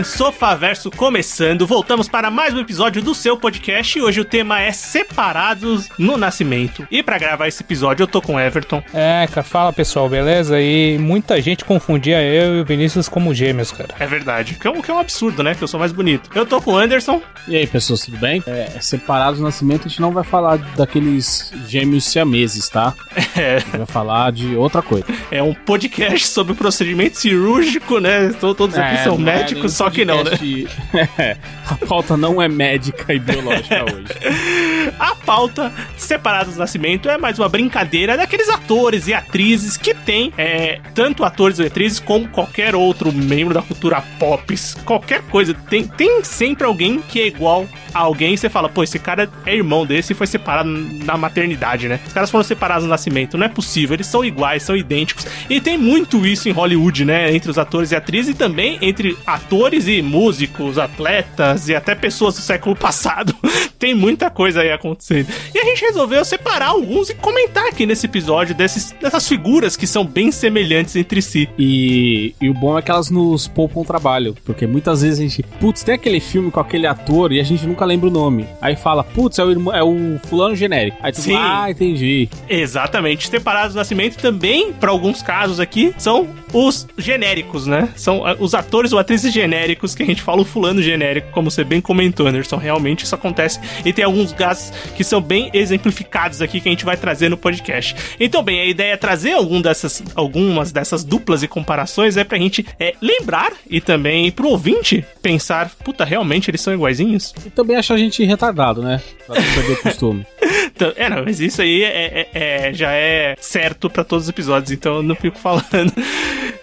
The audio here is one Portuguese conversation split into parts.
bem, Sofaverso começando. Voltamos para mais um episódio do seu podcast e hoje o tema é Separados no Nascimento. E para gravar esse episódio eu tô com o Everton. É, cara, fala pessoal, beleza? E muita gente confundia eu e o Vinícius como gêmeos, cara. É verdade, que é um, que é um absurdo, né? Que eu sou mais bonito. Eu tô com o Anderson. E aí, pessoas, tudo bem? É, separados no nascimento, a gente não vai falar daqueles gêmeos siameses, tá? É, A gente vai falar de outra coisa. é um podcast sobre procedimento cirúrgico, né? Tô- Todos aqui É, são não é médicos, nenhum só que não, né? É, a pauta não é médica e biológica hoje. A pauta Separados do Nascimento é mais uma brincadeira daqueles atores e atrizes que tem, é, tanto atores e atrizes como qualquer outro membro da cultura pop, qualquer coisa. Tem, tem sempre alguém que é igual alguém e você fala, pô, esse cara é irmão desse e foi separado na maternidade, né? Os caras foram separados no nascimento, não é possível, eles são iguais, são idênticos. E tem muito isso em Hollywood, né? Entre os atores e atrizes e também entre atores e músicos, atletas e até pessoas do século passado. tem muita coisa aí acontecendo. E a gente resolveu separar alguns e comentar aqui nesse episódio desses, dessas figuras que são bem semelhantes entre si. E, e o bom é que elas nos poupam trabalho, porque muitas vezes a gente, putz, tem aquele filme com aquele ator e a gente nunca lembra o nome. Aí fala, putz, é o irmão, é o fulano genérico. Aí tu Sim. fala, ah, entendi. Exatamente. Separados do nascimento também, para alguns casos aqui, são os genéricos, né? São ah, os atores ou atrizes genéricos que a gente fala o fulano genérico, como você bem comentou, Anderson. Realmente isso acontece e tem alguns casos que são bem exemplificados aqui que a gente vai trazer no podcast. Então, bem, a ideia é trazer algum dessas, algumas dessas duplas e comparações é pra gente é, lembrar e também pro ouvinte pensar, puta, realmente eles são iguaizinhos? E também acha a gente retardado, né? Pra não perder o costume. Então, é, não, mas isso aí é, é- é- já é certo pra todos os episódios, então eu não fico falando.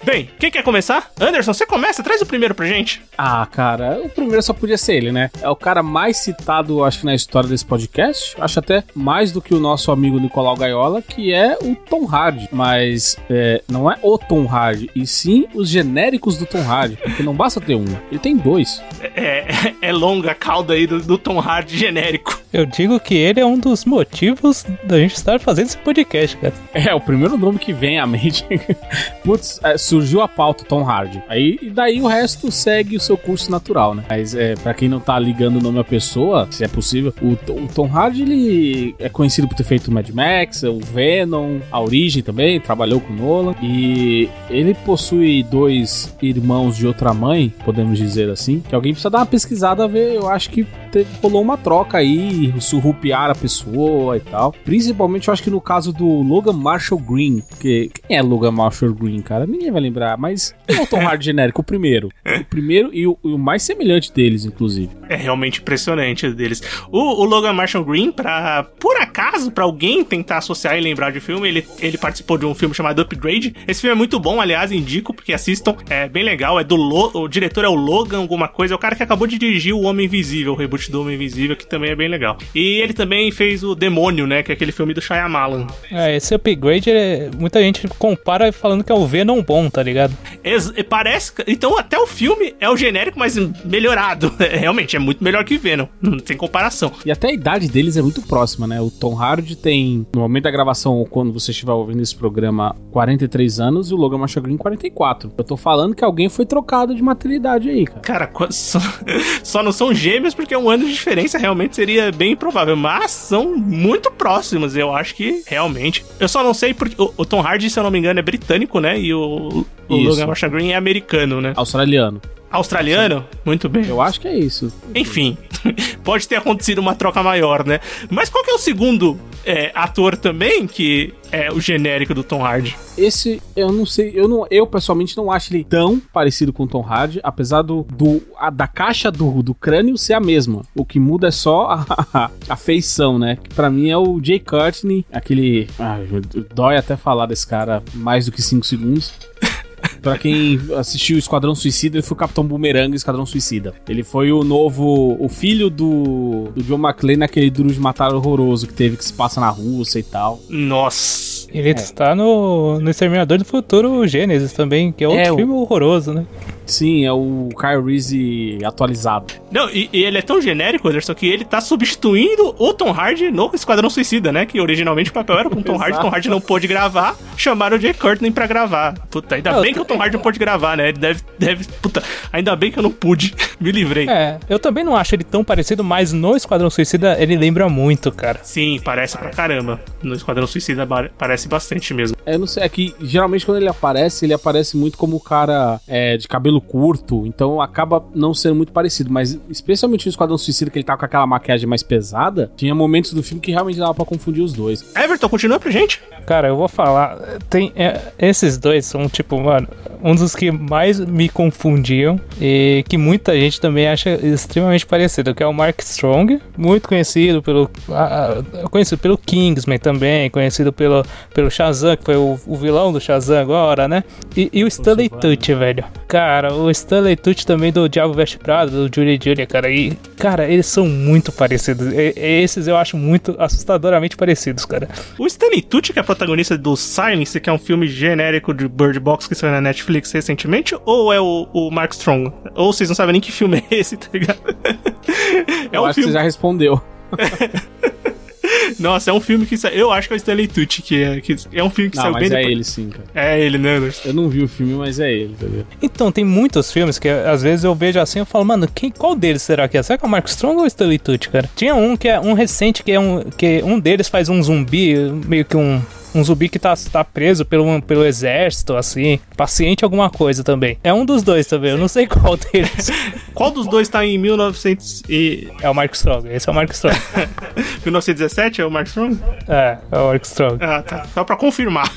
Bem, quem quer começar? Anderson, você começa? Traz o primeiro pra gente. Ah, cara, o primeiro só podia ser ele, né? É o cara mais citado, acho que na história desse podcast. Acho até mais do que o nosso amigo Nicolau Gaiola, que é o Tom Hardy. Mas é, não é o Tom Hardy, e sim os genéricos do Tom Hardy. Porque não basta ter um, ele tem dois. É, é longa a cauda aí do, do Tom Hardy genérico. Eu digo que ele é um dos motivos da gente estar fazendo esse podcast, cara. É, o primeiro nome que vem à mente. Putz, é, surgiu a pauta Tom Hardy. Aí, e daí o resto segue o seu curso natural, né? Mas é, pra quem não tá ligando o nome à pessoa, se é possível, o, o Tom Hardy, ele é conhecido por ter feito Mad Max, o Venom, a Origem também, trabalhou com Nolan. E ele possui dois irmãos de outra mãe, podemos dizer assim, que alguém precisa dar uma pesquisada ver, eu acho que teve, rolou uma troca aí, surrupiar a pessoa e tal. Principalmente, eu acho que no caso do Logan Marshall Green, que quem é Logan Marshall Green, cara? Ninguém vai lembrar, mas é o Tom Hardy genérico? O primeiro. O primeiro e o, e o mais semelhante deles, inclusive. É realmente impressionante deles. O, o Logan Marshall Green, pra, por acaso, pra alguém tentar associar e lembrar de filme, ele, ele participou de um filme chamado Upgrade. Esse filme é muito bom, aliás, indico, porque assistam. É bem legal. É do Lo, o diretor é o Logan, alguma coisa. É o cara que acabou de dirigir o Homem Invisível, o reboot do Homem Invisível, que também é bem legal. E ele também fez o Demônio, né? Que é aquele filme do Shyamalan. É, esse upgrade, é- muita gente compara falando que é o Venom bom, tá ligado? Ex- parece. Então, até o filme é o genérico, mas melhorado. É, realmente, é muito melhor que Venom. Não tem comparação. E até a idade deles é muito próxima, né? O Tom Hardy tem, no momento da gravação, ou quando você estiver ouvindo esse programa, 43 anos e o Logan Marshall Green 44. Eu tô falando que alguém foi trocado de maternidade aí, cara. Cara, só, só não são gêmeos porque um ano de diferença realmente seria bem improvável, mas são muito próximos, eu acho que realmente. Eu só não sei porque o, o Tom Hardy, se eu não me engano, é britânico, né? E o, o. Logan Marshall Green é americano, né? Australiano. Australiano? Muito bem. Eu acho que é isso. Enfim, pode ter acontecido uma troca maior, né? Mas qual que é o segundo é, ator também que é o genérico do Tom Hardy? Esse, eu não sei, eu, não, eu pessoalmente não acho ele tão parecido com o Tom Hardy, apesar do, do a- da caixa do, do crânio ser a mesma. O que muda é só a, a feição, né? Que pra mim é o Jay Courtney, aquele. Ah, dói até falar desse cara mais do que 5 segundos. Pra quem assistiu Esquadrão Suicida, ele foi o Capitão Boomerang Esquadrão Suicida. Ele foi o novo. o filho do, do John McClane naquele Duro de Matar horroroso que teve que se passa na Rússia e tal. Nossa. Ele está no, no Exterminador do Futuro Gênesis também, que é outro É, o- filme horroroso, né? Sim, é o Kyle Reese atualizado. Não, e, e ele é tão genérico, Anderson, que ele tá substituindo o Tom Hardy no Esquadrão Suicida, né? Que originalmente o papel era com o Tom Hardy, Tom Hardy não pôde gravar, chamaram o Jay Courtney pra gravar. Puta, ainda Não, bem que o Tom Hardy não pôde gravar, né? Ele deve, deve. Puta, ainda bem que eu não pude. Me livrei. É, eu também não acho ele tão parecido, mas no Esquadrão Suicida ele lembra muito, cara. Sim, parece pra caramba. No Esquadrão Suicida parece bastante mesmo. É, eu não sei, é que geralmente quando ele aparece, ele aparece muito como o cara é, de cabelo curto, então acaba não sendo muito parecido, mas especialmente no Esquadrão Suicida, que ele tá com aquela maquiagem mais pesada, tinha momentos do filme que realmente dava pra confundir os dois. Everton, continua pra gente. Cara, eu vou falar. Tem, é, esses dois são, tipo, mano, um dos que mais me confundiam e que muita gente também acha extremamente parecido, que é o Mark Strong, muito conhecido pelo. ah, conhecido pelo Kingsman também, conhecido pelo, pelo Shazam, que foi o, o vilão do Shazam agora, né? E, e o Stanley Tucci, velho. Cara, o Stanley Tucci também do Diabo Veste Prado, do Julie Julia, cara. E, cara, eles são muito parecidos. E- esses eu acho muito assustadoramente parecidos, cara. O Stanley Tucci, que é protagonista do Silence, que é um filme genérico de Bird Box que saiu na Netflix recentemente, ou é o, o Mark Strong? Ou vocês não sabem nem que filme é esse, tá ligado? É eu um acho que filme. você já respondeu. Nossa, é um filme que sa... eu acho que é o Stanley Tucci, que é, que é um filme que Não, saiu mas bem é depois. ele sim, cara. É ele, né? Anderson? Eu não vi o filme, mas é ele, entendeu? Então, tem muitos filmes que às vezes eu vejo assim e falo, mano, quem, qual deles será que é? Será que é o Mark Strong ou o Stanley Tucci, cara? Tinha um que é um recente que é um que um deles faz um zumbi, meio que um um zumbi que tá, tá preso pelo, pelo exército, assim. Paciente alguma coisa também. É um dos dois também, eu não sei qual deles. Qual dos dois tá em 1900 e... É o Mark Strong, esse é o Mark Strong. 1917? É o Mark Strong? é, é o Mark Strong. Ah, tá. Só pra confirmar.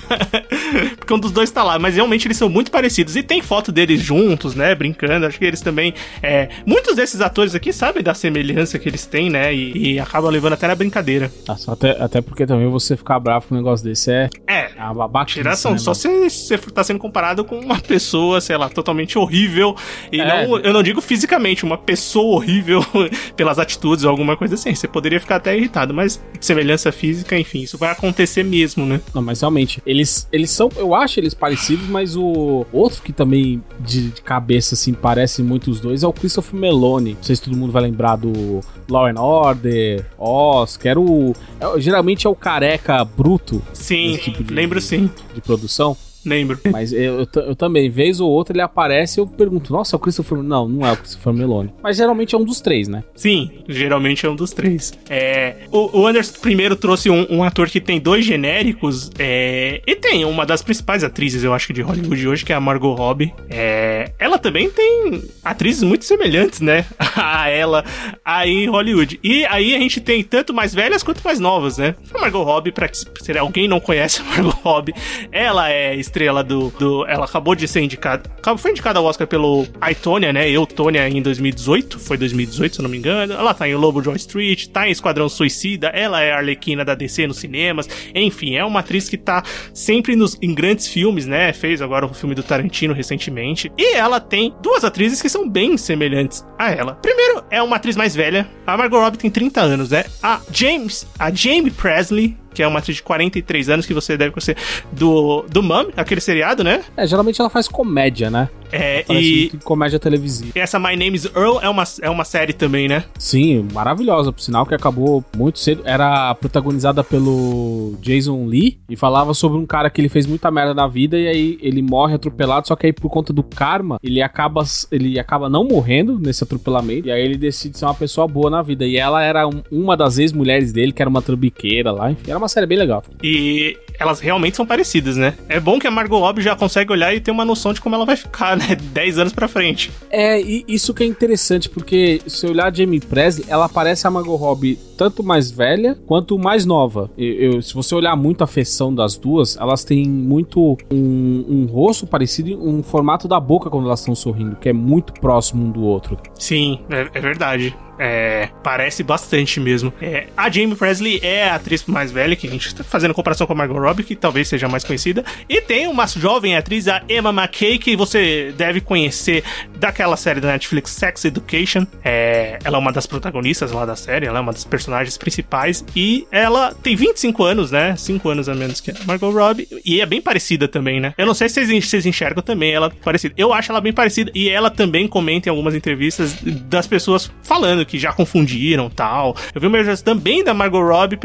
Porque um dos dois tá lá. Mas realmente eles são muito parecidos. E tem foto deles juntos, né? Brincando. Acho que eles também. É... Muitos desses atores aqui sabem da semelhança que eles têm, né? E, e acabam levando até na brincadeira. Ah, só até, até porque também você ficar bravo com um negócio desse é É. a babaca. Tiração, só se você tá sendo comparado com uma pessoa, sei lá, totalmente horrível. E É. não, eu não digo fisicamente, uma pessoa horrível pelas atitudes ou alguma coisa assim. Você poderia ficar até irritado, mas semelhança física, enfim, isso vai acontecer mesmo, né? Não, mas realmente, eles, eles são, eu acho eles parecidos, mas o outro que também de, de cabeça assim parece muito os dois é o Christopher Meloni. Não sei se todo mundo vai lembrar do Law and Order, Oz, que era o é- geralmente é o careca bruto Sim, Esse tipo de- lembro sim, de produção. Lembro. Mas eu, eu, eu também, vez ou outra ele aparece e eu pergunto, nossa, é o Christopher Não, não é o Christopher Meloni. Mas geralmente é um dos três, né? Sim, geralmente é um dos três. É, o, o Anderson primeiro trouxe um, um ator que tem dois genéricos, é, e tem uma das principais atrizes, eu acho de Hollywood hoje, que é a Margot Robbie. É, ela também tem atrizes muito semelhantes, né, a ela aí em Hollywood. E aí a gente tem tanto mais velhas quanto mais novas, né. A Margot Robbie, pra que se alguém não conhece a Margot Robbie, ela é estrela do, do ela acabou de ser indicada, foi indicada ao Oscar pelo I, Tonya, né, Eu, Tônia, em 2018, foi 2018, se eu não me engano. Ela tá em Lobo de Street, tá em Esquadrão Suicida, ela é a Arlequina da DC nos cinemas, enfim, é uma atriz que tá sempre nos, em grandes filmes, né, fez agora o filme do Tarantino recentemente, e ela tem duas atrizes que são bem semelhantes a ela. Primeiro, é uma atriz mais velha, a Margot Robbie tem 30 anos, né, a James, a Jamie Presley, que é uma atriz de 43 anos que você deve conhecer do, do Mum, aquele seriado, né? É, geralmente ela faz comédia, né? É, e comédia televisiva. essa My Name is Earl é uma, é uma série também, né? Sim, maravilhosa, por sinal que acabou muito cedo. Era protagonizada pelo Jason Lee e falava sobre um cara que ele fez muita merda na vida e aí ele morre atropelado, só que aí por conta do karma, ele acaba ele acaba não morrendo nesse atropelamento e aí ele decide ser uma pessoa boa na vida. E ela era um- uma das ex-mulheres dele, que era uma trambiqueira lá, enfim, era uma série bem legal. E elas realmente são parecidas, né? É bom que a Margot Robbie já consegue olhar e ter uma noção de como ela vai ficar, né? 10 anos pra frente. É, e isso que é interessante, porque se eu olhar a Jamie Presley, ela parece a Margot Robbie tanto mais velha quanto mais nova. Eu, eu- se você olhar muito a feição das duas, elas têm muito um, um rosto parecido e um formato da boca quando elas estão sorrindo, que é muito próximo um do outro. Sim, é, é verdade. É, parece bastante mesmo. É, a Jamie Presley é a atriz mais velha, que a gente tá fazendo comparação com a Margot Robbie, que talvez seja mais conhecida. E tem uma jovem atriz, a Emma McKay, que você deve conhecer daquela série da Netflix Sex Education. É, ela é uma das protagonistas lá da série, ela é uma das personagens principais. E ela tem 25 anos, né? 5 anos a menos que a Margot Robbie. E é bem parecida também, né? Eu não sei se vocês enxergam também ela parecida. Eu acho ela bem parecida. E ela também comenta em algumas entrevistas das pessoas falando que já confundiram tal. Eu vi uma entrevista também da Margot Robbie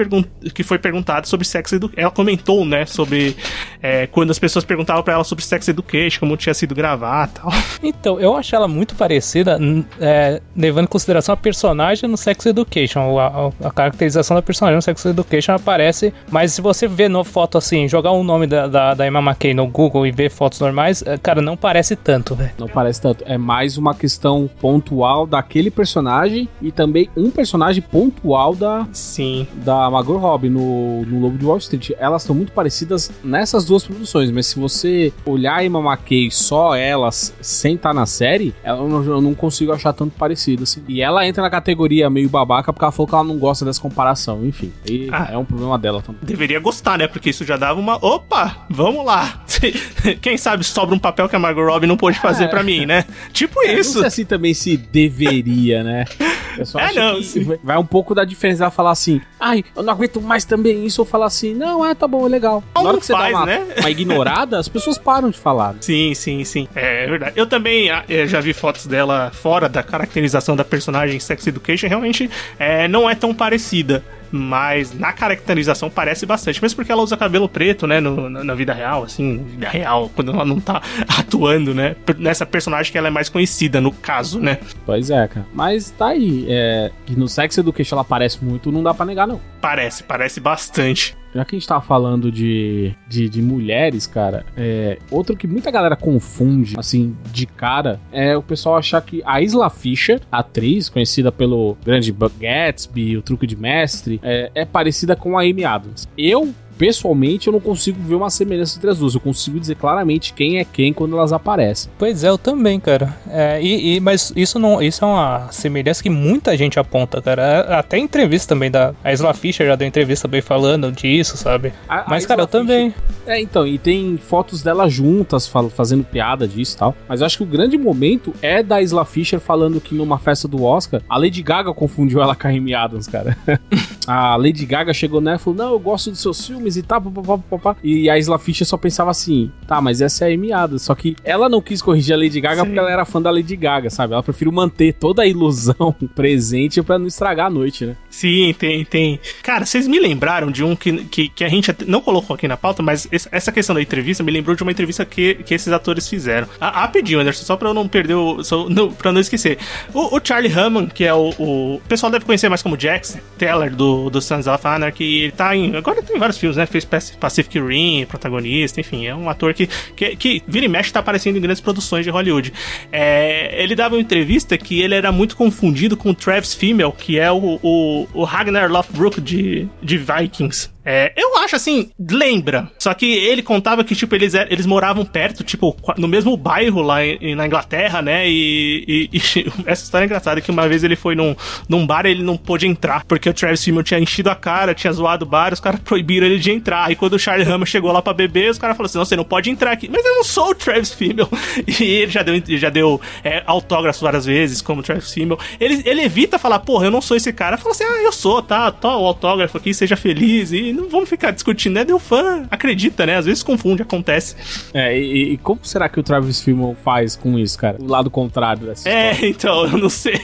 que foi perguntada sobre Sex Education. Ela comentou, né? Sobre é, quando as pessoas perguntavam para ela sobre Sex Education, como tinha sido gravar tal. Então, eu acho ela muito parecida, é, levando em consideração a personagem no Sex Education. A, a, a, caracterização da personagem no Sex Education aparece, mas se você ver no foto assim, jogar o nome da, da, da Emma McKay no Google e ver fotos normais, é, cara, não parece tanto, velho. Não parece tanto. É mais uma questão pontual daquele personagem e também um personagem pontual da. Sim. Da Margot Robbie no, no Lobo de Wall Street. Elas estão muito parecidas nessas duas produções, mas se você olhar a Emma McKay só elas sem estar tá na série, eu não, eu não consigo achar tanto parecido assim. E ela entra na categoria meio babaca porque ela falou que ela não gosta dessa comparação. Enfim, ah, é um problema dela também. Deveria gostar, né? Porque isso já dava uma. Opa, vamos lá. Quem sabe sobra um papel que a Margot Robbie não pôde fazer é. para mim, né? Tipo é, isso. Não sei assim também se deveria, né? Eu só é, acho não, que sim. vai um pouco da diferença dela falar assim, ai, eu não aguento mais também isso, ou falar assim, não, é, tá bom, é legal. Na hora que você faz, dá uma, né? uma ignorada, as pessoas param de falar. Sim, sim, sim. É verdade. Eu também ah, eu já vi fotos dela fora da caracterização da personagem Sex Education, realmente é, não é tão parecida mas na caracterização parece bastante, mesmo porque ela usa cabelo preto, né, no, na, na, vida real, assim, vida real, quando ela não tá atuando, né, nessa personagem que ela é mais conhecida, no caso, né. Pois é, cara. Mas tá aí, é, que no Sex Education ela parece muito, não dá para negar, não. Parece, parece bastante. Já que a gente tá falando de, de, de mulheres, cara, é, outro que muita galera confunde, assim, de cara, é o pessoal achar que a Isla Fisher, atriz conhecida pelo grande Gatsby, o Truque de Mestre, é, é parecida com a Amy Adams. Eu pessoalmente eu não consigo ver uma semelhança entre as duas. Eu consigo dizer claramente quem é quem quando elas aparecem. Pois é, eu também, cara. É, e, e, mas isso não, isso é uma semelhança que muita gente aponta, cara. É, até entrevista também da a Isla Fisher já deu entrevista bem falando disso, sabe? A, mas, a cara, eu Fischer... também. É, então, e tem fotos delas juntas fazendo piada disso e tal. Mas eu acho que o grande momento é da Isla Fisher falando que numa festa do Oscar, a Lady Gaga confundiu ela com a Amy Adams, cara. a Lady Gaga chegou nela e falou: Não, eu gosto dos seus filmes filmes e tal, papapá, papapá. E a Isla Fisher só pensava assim, tá, mas essa é a Amy Adams. Só que ela não quis corrigir a Lady Gaga Sim. porque ela era fã da Lady Gaga, sabe? Ela preferiu manter toda a ilusão presente para não estragar a noite, né? Sim, tem, tem. Cara, vocês me lembraram de um que, que, que, a gente não colocou aqui na pauta, mas essa questão da entrevista me lembrou de uma entrevista que, que esses atores fizeram. A, pediu, Anderson, só pra eu não perder o. Só, não, pra não esquecer. O, o Charlie Hammond, que é o, o, o. pessoal deve conhecer mais como Jax Teller do, do Sons of Anarchy, ele tá em. Agora tem vários filmes, né? Fez Pacific Rim, protagonista, enfim, é um ator que, que, que vira e mexe tá aparecendo em grandes produções de Hollywood. É, ele dava uma entrevista que ele era muito confundido com o Travis Fimmel, que é o, o, o Ragnar Lothbrok de, de Vikings. É, eu acho assim, lembra. Só que ele contava que, tipo, eles, eles moravam perto, tipo, no mesmo bairro lá em, na Inglaterra, né? E, e, e, essa história é engraçada, que uma vez ele foi num, num bar e ele não pôde entrar, porque o Travis Fimmel tinha enchido a cara, tinha zoado o bar, os caras proibiram ele de entrar. Aí quando o Charlie Hammer chegou lá pra beber, os caras falaram assim, não, você não pode entrar aqui. Mas eu não sou o Travis Fimmel. E ele já deu, já deu é, autógrafos várias vezes, como o Travis Fimmel. Ele, ele evita falar, porra, eu não sou esse cara. Fala assim, ah, eu sou, tá, tô o autógrafo aqui, seja feliz. E não vamos ficar discutindo, né? Deu fã, acredita, né? Às vezes confunde, acontece. É, e, e como será que o Travis Fimmel faz com isso, cara? O lado contrário dessa É, história. então, eu não sei.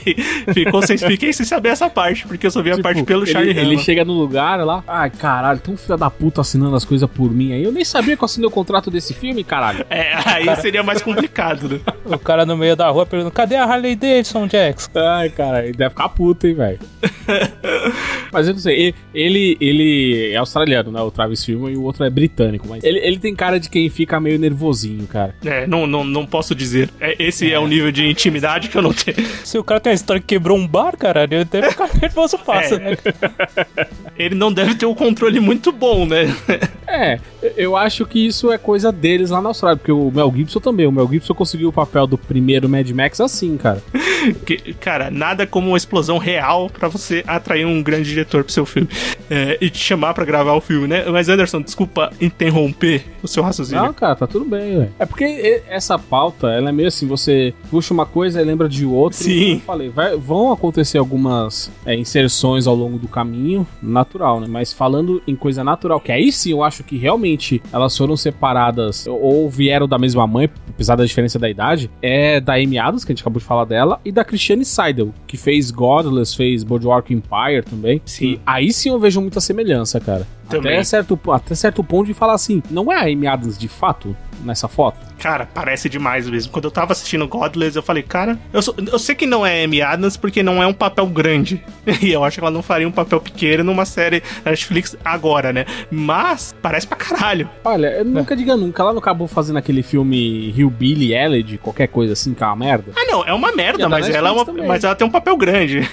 Ficou sem, fiquei sem saber essa parte, porque eu só vi tipo, a parte pelo ele, Charlie Ele chega no lugar lá, ai, caralho, tão filho da puta assinando as coisas por mim aí. Eu nem sabia que eu assinei o contrato desse filme, caralho. É, aí cara... seria mais complicado, né? o cara no meio da rua perguntando, cadê a Harley Davidson, Jax? Ai, cara, ele deve ficar puto, hein, velho. Mas eu não sei, ele, ele é australiano, né? O Travis Fimmel e o outro é britânico. Mas ele, ele tem cara de quem fica meio nervosinho, cara. É, não, não, não posso dizer. É, esse é. o nível de intimidade que eu não tenho. Se o cara tem a história que quebrou um bar, cara, ele deve ficar nervoso fácil, É. né? Ele não deve ter um controle muito bom, né? É, eu acho que isso é coisa deles lá na Austrália, porque o Mel Gibson também. O Mel Gibson conseguiu o papel do primeiro Mad Max assim, cara. Que, cara, nada como uma explosão real pra você atrair um grande diretor pro seu filme é, e te chamar pra gravar o filme, né? Mas Anderson, desculpa interromper o seu raciocínio. Não, cara, tá tudo bem, velho. É porque essa pauta, ela é meio assim, você puxa uma coisa e lembra de outra. Sim. Como eu falei, vai- vão acontecer algumas é, inserções ao longo do caminho, natural, né? Mas falando em coisa natural, que aí sim eu acho que realmente elas foram separadas ou vieram da mesma mãe, apesar da diferença da idade, é da Amy Adams, que a gente acabou de falar dela, e da Christiane Seidel, que fez Godless, fez Boardwalk Empire também. Sim. E aí sim eu vejo muita semelhança, cara. Também. Até certo, até certo ponto de falar assim, não é a Amy Adams de fato nessa foto? Cara, parece demais mesmo. Quando eu tava assistindo Godless, eu falei, cara, eu, sou- eu sei que não é Amy Adams porque não é um papel grande. E eu acho que ela não faria um papel pequeno numa série da Netflix agora, né? Mas parece pra caralho. Olha, eu nunca diga nunca. Ela não acabou fazendo aquele filme Hillbilly Elegy, qualquer coisa assim, que é uma merda. Ah, não, é uma merda, da mas ela, é uma, também. mas ela tem um papel grande.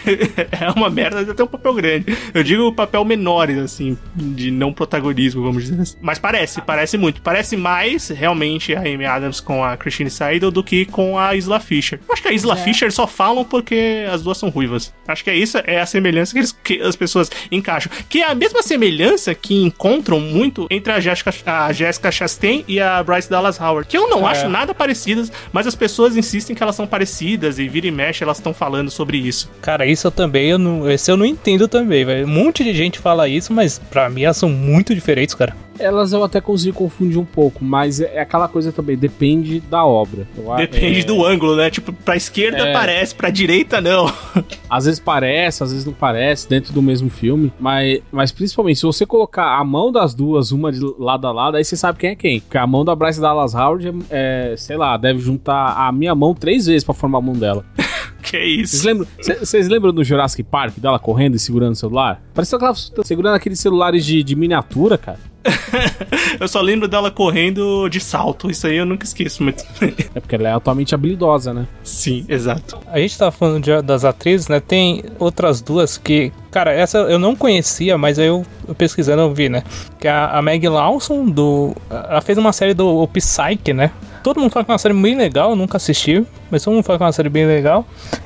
é uma merda, mas ela tem um papel grande. Eu digo papel menores, assim, de não protagonismo, vamos dizer assim. Mas parece, parece muito. Parece mais, realmente, a Amy Adams com a Christine Seidel do que com a Isla Fisher. Eu acho que a Isla Fisher só falam porque as duas são ruivas. Acho que é isso, é a semelhança que, eles- que as pessoas encaixam. Que é a mesma semelhança que encontram muito entre a Jessica, a Jessica Chastain e a Bryce Dallas Howard. Que eu não É. acho nada parecidas, mas as pessoas insistem que elas são parecidas e vira e mexe elas estão falando sobre isso. Cara, isso eu também, eu não, esse eu não entendo também, velho. Um monte de gente fala isso, mas pra mim elas são muito diferentes, cara. Elas eu até consigo confundir um pouco, mas é aquela coisa também, depende da obra. Eu Depende é, do ângulo, né? Tipo, pra esquerda É. parece, pra direita não. Às vezes parece, às vezes não parece, dentro do mesmo filme. Mas, mas principalmente, se você colocar a mão das duas, uma de lado a lado, aí você sabe quem é quem. Porque a mão da Bryce Dallas Howard é, é, sei lá, deve juntar a minha mão três vezes pra formar a mão dela. que Vocês isso. lembram, cê- vocês lembram do Jurassic Park, dela correndo e segurando o celular? Parecia que ela segurando aqueles celulares de, de miniatura, cara. Eu só lembro dela correndo de salto. Isso aí eu nunca esqueço muito. É porque ela é atualmente habilidosa, né? Sim, exato. A gente tava falando de- das atrizes, né? Tem outras duas que, cara, essa eu não conhecia, mas aí eu, eu pesquisando eu vi, né? Que é a, a Meg Lawson, do. Ela fez uma série do Psyche, né? Todo mundo fala que é uma série bem legal, eu nunca assisti, mas todo mundo fala que é uma série bem legal.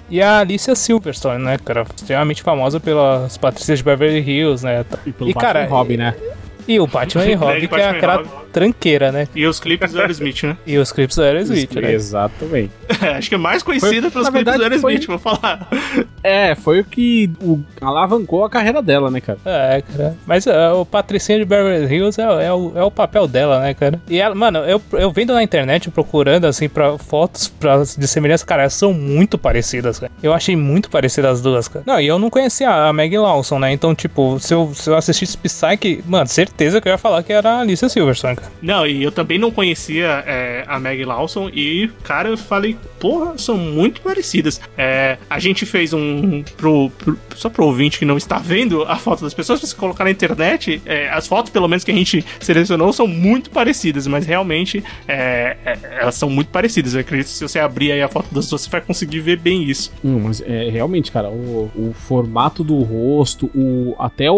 E a Alicia Silverstone, né, cara? Extremamente famosa pelas Patrícias de Beverly Hills, né? E pelo E, cara, Robin, né? E o Batman e Robin, que é aquela Robin. Tranqueira, né? E os clipes do Aerosmith, né? E os clipes do Aerosmith, né? Exatamente. Acho que é mais conhecida Foi- pelos clipes do verdade, foi- Aerosmith, vou falar. É, foi o que o- alavancou a carreira dela, né, cara? É, cara. Mas é, o Patricinha de Beverly Hills é, é o, é o papel dela, né, cara? E ela, mano, eu, eu vendo na internet procurando, assim, pra fotos pra, de semelhança, cara, elas são muito parecidas, cara. Eu achei muito parecidas as duas, cara. Não, e eu não conhecia a Meg Lawson, né? Então, tipo, se eu, se eu assistisse Psyche, mano, certeza que eu ia falar que era a Alicia Silverstone, cara. Não, e eu também não conhecia é, a Meg Lawson e, cara, eu falei, porra, são muito parecidas. É, a gente fez um. Pro, pro- só pro ouvinte que não está vendo a foto das pessoas, se você colocar na internet, é, as fotos, pelo menos que a gente selecionou, são muito parecidas, mas realmente é, é, elas são muito parecidas. Eu acredito que se você abrir aí a foto das duas, você vai conseguir ver bem isso. Hum, mas é realmente, cara, o, o formato do rosto, o, até o,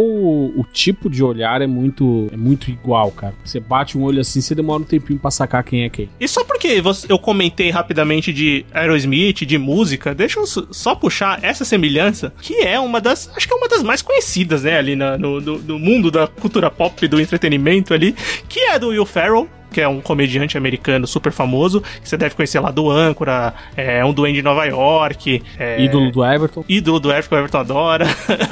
o tipo de olhar é muito, é muito igual, cara. Você bate um olho assim, você demora um tempinho pra sacar quem é quem. E só porque eu comentei rapidamente de Aerosmith, de música, deixa eu só- puxar essa semelhança, que é uma das, acho que é uma das mais conhecidas, né, ali na- no, no- no mundo da cultura pop, do entretenimento ali, que é do Will Ferrell, que é um comediante americano super famoso, que você deve conhecer lá do Âncora, é um duende de Nova York, é, Ídolo do Everton. ídolo do Everton, que o Everton adora.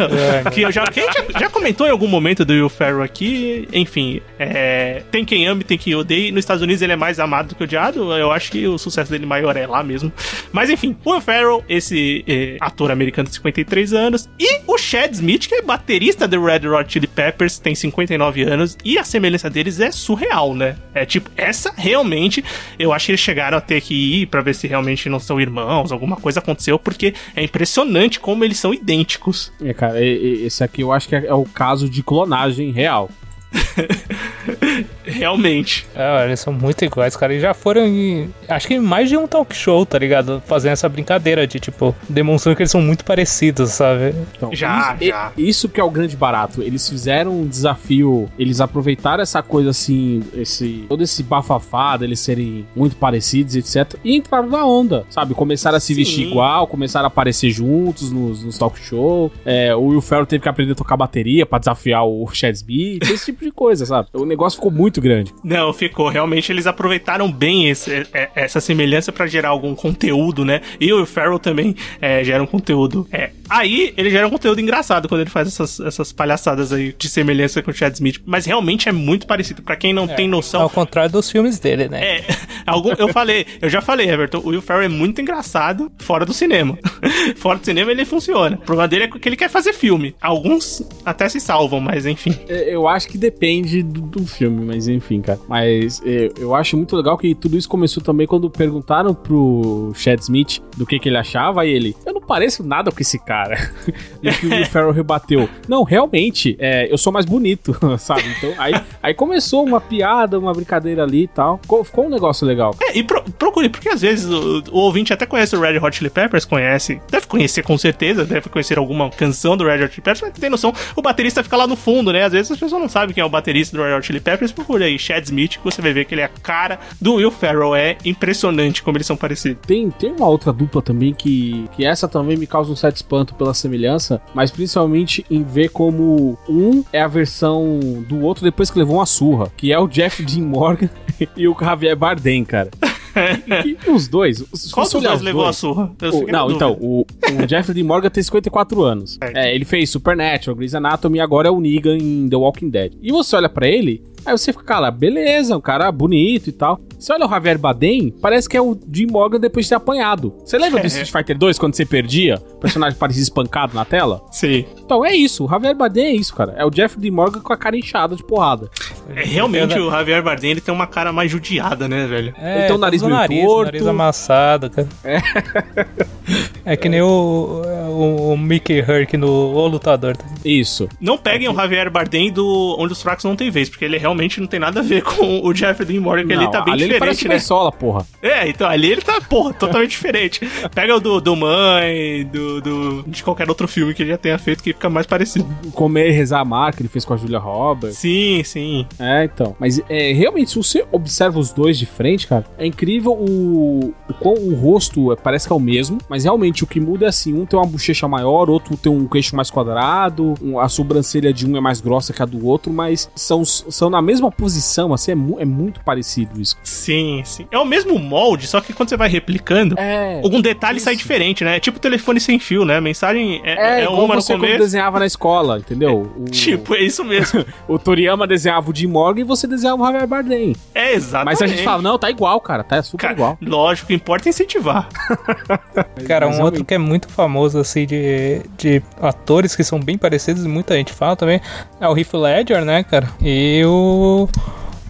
que eu já, que a gente já, já comentou em algum momento do Will Ferrell aqui. Enfim, é, tem quem ame, tem quem odeie. Nos Estados Unidos ele é mais amado do que odiado. Eu acho que o sucesso dele maior é lá mesmo. Mas enfim, o Will Ferrell, esse é, ator americano de 53 anos. E o Chad Smith, que é baterista do Red Hot Chili Peppers, tem 59 anos. E a semelhança deles é surreal, né? É Tipo, essa realmente, eu acho que eles chegaram a ter que ir pra ver se realmente não são irmãos, alguma coisa aconteceu, porque é impressionante como eles são idênticos. É, cara, esse aqui eu acho que é, é o caso de clonagem real. Realmente. É, eles são muito iguais, cara. E já foram em. Acho que em mais de um talk show, tá ligado? Fazendo essa brincadeira de, tipo, demonstrando que eles são muito parecidos, sabe? Então, Já, isso, já. Isso que é o grande barato. Eles fizeram um desafio, eles aproveitaram essa coisa assim, esse todo esse bafafá deles serem muito parecidos, etc. E entraram na onda, sabe? Começaram a se Sim. vestir igual, começaram a aparecer juntos nos, nos talk show. É, o Will Ferrell teve que aprender a tocar bateria pra desafiar o Chad Smith, esse tipo de coisa, sabe? O negócio ficou muito grande. Não, ficou. Realmente eles aproveitaram bem esse- é- essa semelhança pra gerar algum conteúdo, né? E o Will Ferrell também é, gera um conteúdo. É, aí ele gera um conteúdo engraçado quando ele faz essas, essas palhaçadas aí de semelhança com o Chad Smith. Mas realmente é muito parecido. Pra quem não tem noção, Ao contrário dos filmes dele, né? É, algum, eu falei, eu já falei, Everton, o Will Ferrell é muito engraçado fora do cinema. fora do cinema ele funciona. O problema dele é que ele quer fazer filme. Alguns até se salvam, mas enfim. É, Eu acho que depende do, do filme, mas enfim, cara. Mas é, eu acho muito legal que tudo isso começou também quando perguntaram pro Chad Smith do que, que ele achava, e ele, eu não pareço nada com esse cara. e o Will Ferrell rebateu. Não, realmente, é, eu sou mais bonito, sabe? Então, aí, aí começou uma piada, uma brincadeira ali e tal. Ficou, ficou um negócio legal. É, e pro, procure, porque às vezes o, o ouvinte até conhece o Red Hot Chili Peppers, conhece, deve conhecer com certeza, deve conhecer alguma canção do Red Hot Chili Peppers, mas tem noção, o baterista fica lá no fundo, né? Às vezes as pessoas não sabem quem é o baterista do Red Hot Chili Peppers, procure aí, Chad Smith, que você vai ver que ele é a cara do Will Ferrell, é impressionante como eles são parecidos. Tem, tem uma outra dupla também que, que essa também me causa um certo espanto pela semelhança, mas principalmente em ver como um é a versão do outro depois que levou uma surra, que é o Jeff Dean Morgan e o Javier Bardem, cara. E, e os dois, se Qual dos dois os levou a dois- surra? Eu o- não, então, o, o Jeff Dean Morgan tem 54 anos. Certo. É, ele fez Supernatural, Grey's Anatomy e agora é o Negan em The Walking Dead. E você olha pra ele, aí você fica, cara, beleza, um cara bonito e tal. Você olha o Javier Bardem, parece que é o Jim Morgan depois de ter apanhado. Você lembra do Street Fighter 2 quando você perdia? O personagem parecia espancado na tela? Sim. Então é isso, o Javier Bardem é isso, cara. É o Jeff Dean Morgan com a cara inchada de porrada. É, realmente o Javier Bardem ele tem uma cara mais judiada, né, velho? É, Ele tem o nariz meio nariz, torto. nariz amassado, cara. É. que nem o, o, o Mickey Herc no O Lutador. tá? Isso. Não peguem o Javier Bardem do Onde os Fracos Não Tem Vez, porque ele realmente não tem nada a ver com o Jeff Dean Morgan, que ele Não, tá bem ali ele parece diferente, né? Pessola, porra. É, então ali ele tá, porra, totalmente diferente. Pega o do, do Mãe, do, do- de qualquer outro filme que ele já tenha feito que fica mais parecido. Comer e rezar a marca, ele fez com a Julia Roberts. Sim, sim. É, então. Mas é, realmente, se você observa os dois de frente, cara, é incrível o, o quão o rosto é- parece que é o mesmo, mas realmente o que muda é assim: um tem uma bochecha maior, outro tem um queixo mais quadrado, um- a sobrancelha de um é mais grossa que a do outro, mas são, são na mesma posição, assim, é, mu- é muito parecido isso. Sim, sim. É o mesmo molde, só que quando você vai replicando, É. algum detalhe isso. sai diferente, né? É tipo telefone sem fio, né? A mensagem é, É, é igual uma no você quando começo. desenhava na escola, entendeu? O, Tipo, é isso mesmo. o Toriyama desenhava o Jim Morgan e você desenhava o Javier Bardem. É exatamente. Mas a gente fala, não, tá igual, cara, tá super Cara, igual. lógico, o que importa é incentivar. Cara, um outro que é muito famoso, assim, de, de atores que são bem parecidos e muita gente fala também é o Heath Ledger, né, cara? E o,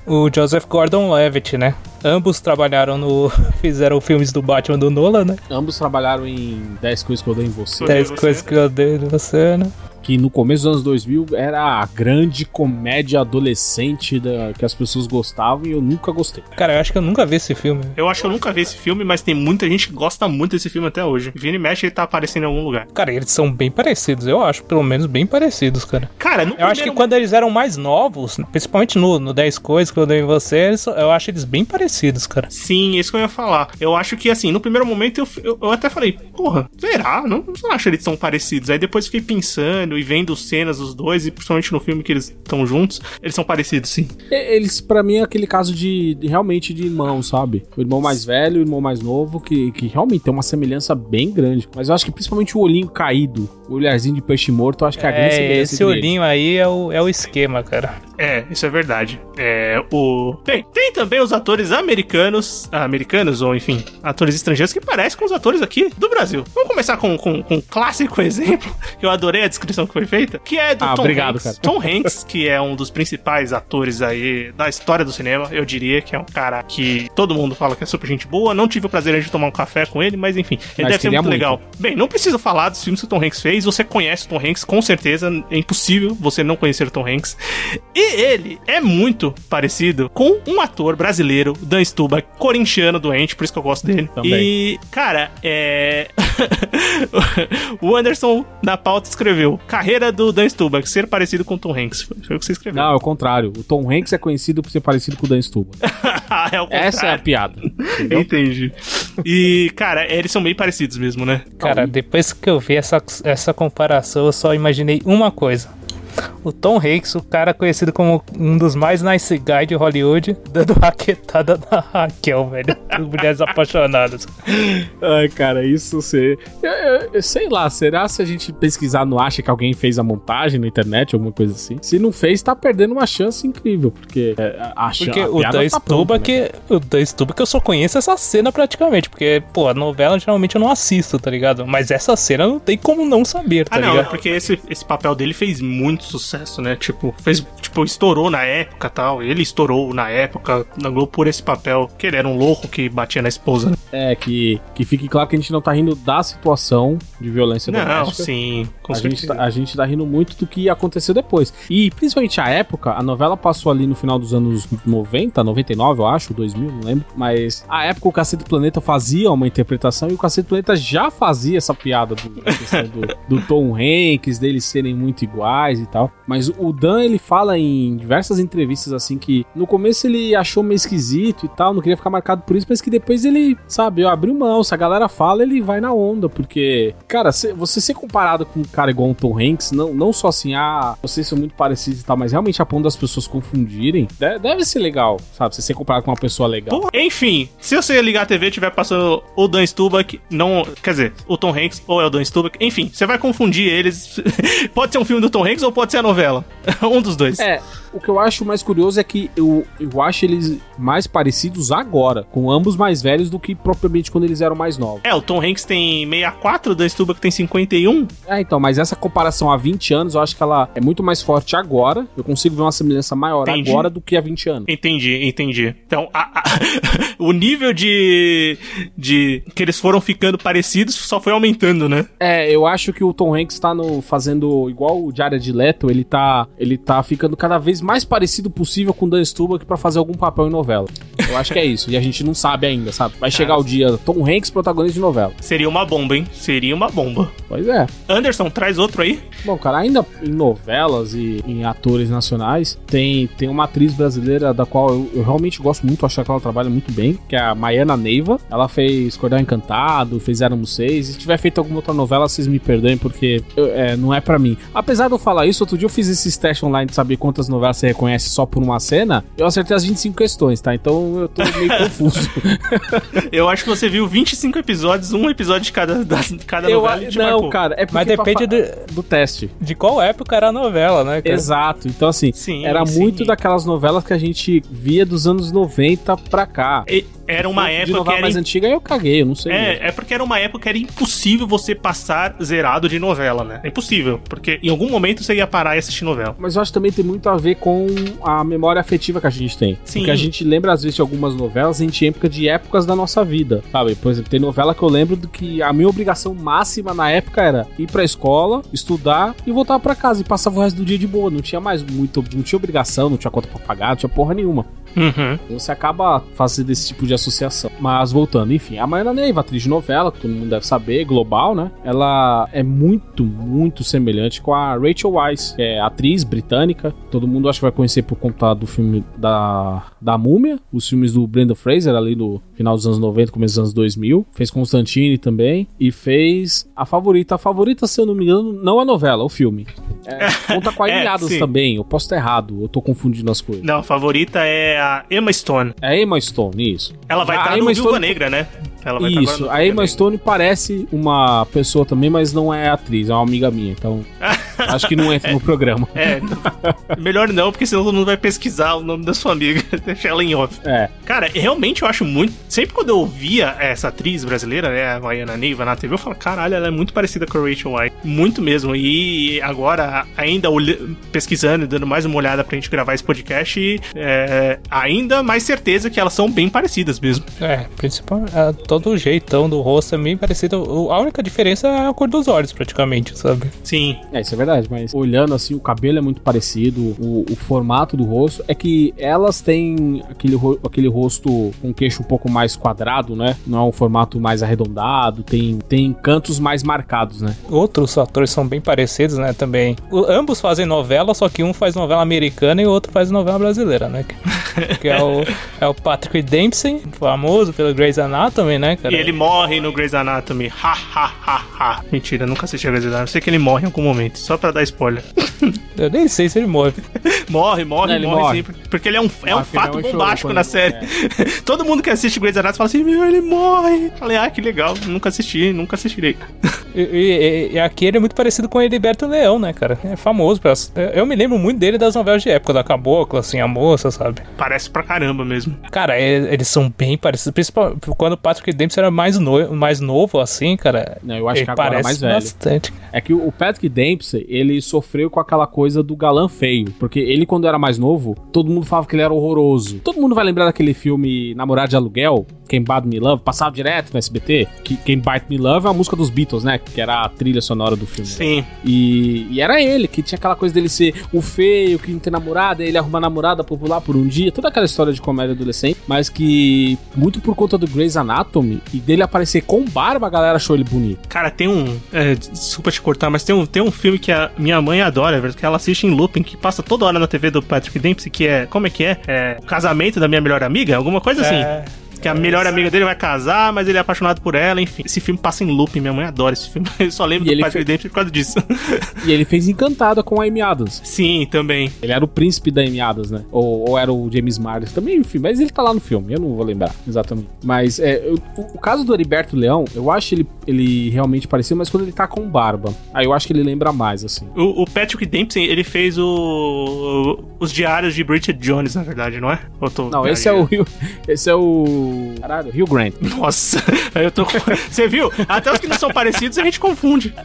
o Joseph Gordon-Levitt, né? Ambos trabalharam no... fizeram filmes do Batman do Nolan, né? Ambos trabalharam em 10 coisas que eu dei em você. Odeio 10 você. coisas que eu odeio de você, né? Que no começo dos anos 2000 era a grande comédia adolescente da, que as pessoas gostavam e eu nunca gostei. Cara, eu acho que eu nunca vi esse filme. Eu acho que eu nunca vi esse filme, mas tem muita gente que gosta muito desse filme até hoje. Vini mexe, ele tá aparecendo em algum lugar. Cara, eles são bem parecidos, eu acho, pelo menos bem parecidos, cara. Cara, no Eu acho que quando eles eram mais novos, principalmente no, no 10 coisas que eu dei em você, eles- eu acho eles bem parecidos, cara. Sim, isso que eu ia falar. Eu acho que, assim, no primeiro momento eu, eu, eu até falei, porra, será? Não, não acho eles tão parecidos. Aí depois fiquei pensando e vendo cenas dos dois, e principalmente no filme que eles estão juntos, eles são parecidos, sim. Eles, pra mim, é aquele caso de, de realmente de irmão, sabe? O irmão mais velho, o irmão mais novo, que, que realmente tem uma semelhança bem grande. Mas eu acho que principalmente o olhinho caído, o olharzinho de peixe morto, eu acho que é a grande É, semelhança esse olhinho aí é o, é o esquema, cara. É, isso é verdade. É, o... Bem, tem também os atores americanos, ah, americanos, ou enfim, atores estrangeiros que parecem com os atores aqui do Brasil. Vamos começar com, com, com um clássico exemplo, que eu adorei a descrição que foi feita, que é do Ah, Tom obrigado, Hanks. cara. Tom Hanks, que é um dos principais atores aí da história do cinema, eu diria que é um cara que todo mundo fala que é super gente boa. Não tive o prazer de tomar um café com ele, mas enfim, ele Mas deve ser muito, muito. legal. Bem, não preciso falar dos filmes que o Tom Hanks fez. Você conhece o Tom Hanks, com certeza. É impossível você não conhecer o Tom Hanks. E ele é muito parecido com um ator brasileiro, Dan Stuba, corintiano doente, por isso que eu gosto dele. Também. E, cara, é. o Anderson na pauta escreveu: Carreira do Dan Stuba, ser parecido com o Tom Hanks. Foi, o que você escreveu. Não, é o contrário. O Tom Hanks é conhecido por ser parecido com o Dan Stuba. é o Essa é a contrário. piada. Entendi. E, cara, eles são meio parecidos mesmo, né? Cara, depois que eu vi essa, essa comparação, eu só imaginei uma coisa. O Tom Hanks, o cara conhecido como um dos mais nice guy de Hollywood, dando raquetada na Raquel, velho. Mulheres apaixonadas. Ai, cara, isso você. Eu, eu- eu sei lá, será se a gente pesquisar não acha que alguém fez a montagem na internet, alguma coisa assim? Se não fez, tá perdendo uma chance incrível, porque é, a, a, Porque a o Dan tá Stuba pronta, né? que. O Dan Stuba que eu só conheço essa cena praticamente. Porque, pô, a novela geralmente eu não assisto, tá ligado? Mas essa cena não tem como não saber, tá Ah, não, é porque esse, esse papel dele fez muito sucesso, né? Tipo, fez, tipo, estourou na época tal. Ele estourou na época na Globo por esse papel, que ele era um louco que batia na esposa. né? É, que, que fique claro que a gente não tá rindo da situação de violência Não, doméstica. sim, com a gente, certeza. tá, a gente tá rindo muito do que aconteceu depois. E principalmente a época, a novela passou ali no final dos anos 90, 99, eu acho, 2000, não lembro. Mas a época o Cacete do Planeta fazia uma interpretação e o Cacete do Planeta já fazia essa piada do, do, do Tom Hanks, deles serem muito iguais e tal. Mas o Dan, ele fala em diversas entrevistas assim que no começo ele achou meio esquisito e tal, não queria ficar marcado por isso, mas que depois ele, sabe, abriu mão. Se a galera fala, ele vai na onda, porque, cara, você ser comparado com um cara igual um Tom Hanks, não, não só assim, ah, vocês são muito parecidos e tal, mas realmente a ponto das pessoas confundirem, de- deve ser legal, sabe? Você ser comparado com uma pessoa legal. Pô, Enfim, se você ligar a TV e estiver passando o Dan Stubach, não. Quer dizer, o Tom Hanks ou é o Dan Stubach, enfim, você vai confundir eles. pode ser um filme do Tom Hanks ou pode ser a novela. um dos dois. É, o que eu acho mais curioso é que eu, eu acho eles mais parecidos agora, com ambos mais velhos do que propriamente quando eles eram mais novos. É, o Tom Hanks tem 64, o Dan Stubach tem 51. É, então, mas essa comparação há 20 anos, eu acho que ela é muito mais forte agora. Eu consigo ver uma semelhança maior Entendi. agora do que há 20 anos. Entendi, entendi. Então, a- a- o nível de, de. que eles foram ficando parecidos só foi aumentando, né? É, eu acho que o Tom Hanks tá no, fazendo igual o Jared Leto, ele tá, ele tá ficando cada vez mais parecido possível com o Dan Stubach pra fazer algum papel em novela. Eu acho que é isso, e a gente não sabe ainda, sabe? Vai chegar o dia Tom Hanks protagonista de novela. Seria uma bomba, hein? Seria uma bomba. Pois é. Anderson, traz outro aí. Bom, cara, ainda em novelas e em atores nacionais, tem, tem uma atriz brasileira da qual eu, eu realmente gosto muito, acho que ela trabalha muito bem, que é a Maiana Neiva. Ela fez Cordão Encantado, fez Éramos Seis. Se tiver feito alguma outra novela, vocês me perdoem, porque eu- é, não é pra mim. Apesar de eu falar isso, outro dia eu fiz esses testes online de saber quantas novelas você reconhece só por uma cena. Eu acertei as 25 questões, tá? Então eu tô meio confuso. Eu acho que você viu 25 episódios, um episódio de cada, da, cada eu, novela. não, marcou. cara, é porque Mas depende fa- do teste. De qual época era a novela, né, cara? Exato. Então, assim, Sim, era sim. muito daquelas novelas que a gente via dos anos 90 pra cá. E- Era uma época que era. mais antiga, eu caguei, eu não sei. mesmo. É, é porque era uma época que era impossível você passar zerado de novela, né? É impossível. Porque em algum momento você ia parar e assistir novela. Mas eu acho que também tem muito a ver com a memória afetiva que a gente tem. Sim. Porque a gente lembra, às vezes, de algumas novelas em época de épocas da nossa vida, sabe? Por exemplo, tem novela que eu lembro do que a minha obrigação máxima na época era ir pra escola, estudar e voltar pra casa. E passava o resto do dia de boa. Não tinha mais muito, não tinha obrigação, não tinha conta pra pagar, não tinha porra nenhuma. Uhum. Então Você acaba fazendo esse tipo de associação. Mas voltando, enfim, a Maiana Neiva, atriz de novela, que todo mundo deve saber, global, né? Ela é muito, muito semelhante com a Rachel Weisz, que é atriz britânica. Todo mundo acho que vai conhecer por conta do filme da, da Múmia, os filmes do Brandon Fraser, ali no final dos anos 90, começo dos anos 2000. Fez Constantine também. E fez a favorita. A favorita, se eu não me engano, não a novela, o filme. É, conta com a É, também. Eu posso estar errado, eu tô confundindo as coisas. Não, a favorita é a Emma Stone. É a Emma Stone, isso. Ela vai A estar Emma no Viúva Stone- Negra, né? Ela vai tá Isso, a Emma Negra. Stone parece uma pessoa também, mas não é atriz, é uma amiga minha. Então, Acho que não entra no programa. É, melhor não, porque senão todo mundo vai pesquisar o nome da sua amiga, deixar ela em off. É. Cara, realmente eu acho muito. Sempre quando eu ouvia essa atriz brasileira, né, a Vaiana Neiva na TV, eu falo, caralho, ela é muito parecida com a Rachel White. Muito mesmo. E agora, ainda pesquisando e dando mais uma olhada pra gente gravar esse podcast, é, ainda mais certeza que elas são bem parecidas mesmo. É, principal, é, todo o jeitão do rosto é bem parecido. A única diferença é a cor dos olhos, praticamente, sabe? Sim. É, isso é verdade, mas olhando assim, o cabelo é muito parecido, o, o formato do rosto. É que elas têm aquele, ro- aquele rosto com queixo um pouco mais quadrado, né? Não é um formato mais arredondado, tem, tem cantos mais marcados, né? Outros atores são bem parecidos, né, também. O- ambos fazem novela, só que um faz novela americana e o outro faz novela brasileira, né? Que, que é, o, é o Patrick Dempsey, famoso pelo Grey's Anatomy, né, cara? E ele morre no Grey's Anatomy. Ha, ha, ha, ha. Mentira, nunca assisti a Grey's Anatomy. Eu sei que ele morre em algum momento, só pra dar spoiler. Eu nem sei se ele morre. morre, morre, Não, ele morre, morre. sempre. Porque ele é um, é um fato ele é um bombástico na série. Todo mundo que assiste Grey's Anatomy fala assim: Meu, ele morre. Falei, ah, que legal. Nunca assisti, nunca assistirei. E, e- e aqui ele é muito parecido com o Heriberto Leão, né, cara? É famoso. pelas- Eu, me lembro muito dele das novelas de época, da Cabocla, assim, a moça, sabe? Parece pra caramba mesmo. Cara, eles são bem parecidos. Principalmente quando o Patrick Dempsey era mais, no- mais novo, assim, cara. Não, eu acho ele que agora é parece mais velho. bastante. É que o Patrick Dempsey, ele sofreu com aquela coisa do galã feio. Porque ele, quando era mais novo, todo mundo falava que ele era horroroso. Todo mundo vai lembrar daquele filme Namorado de Aluguel, Quem Bad Me Love, passava direto no SBT. Que Quem Bite Me Love é a música dos Beatles, né? Que era a trilha sonora do filme. Sim. E, e era ele, que tinha aquela coisa dele ser o feio, que não tem namorada, ele arruma namorada popular por um dia, toda aquela história de comédia adolescente, mas que, muito por conta do Grey's Anatomy e dele aparecer com barba, a galera achou ele bonito. Cara, tem um. é, desculpa te cortar, mas tem um, tem um filme que a minha mãe adora, velho, que ela assiste em looping, que passa toda hora na TV do Patrick Dempsey, que é. Como é que é? É. O casamento da minha melhor amiga? Alguma coisa assim. Que a melhor amiga dele vai casar, mas ele é apaixonado por ela, enfim. Esse filme passa em looping, minha mãe adora esse filme. Eu só lembro E do Patrick Dempsey por causa disso. E ele fez Encantada com a Amy Adams. Sim, também. Ele era o príncipe da Amy Adams, né? Ou, ou era o James Marsden também, enfim. Mas ele tá lá no filme, eu não vou lembrar exatamente. Mas é, eu- o, o caso do Heriberto Leão, eu acho ele, ele realmente parecido, mas quando ele tá com barba. Aí eu acho que ele lembra mais, assim. O, o Patrick Dempsey, ele fez o, os diários de Bridget Jones, na verdade, não é? Tô Não, esse é o Rio. Esse é o. Caralho, Rio Grant. Nossa, eu tô. Você viu? Até os que não são parecidos a gente confunde.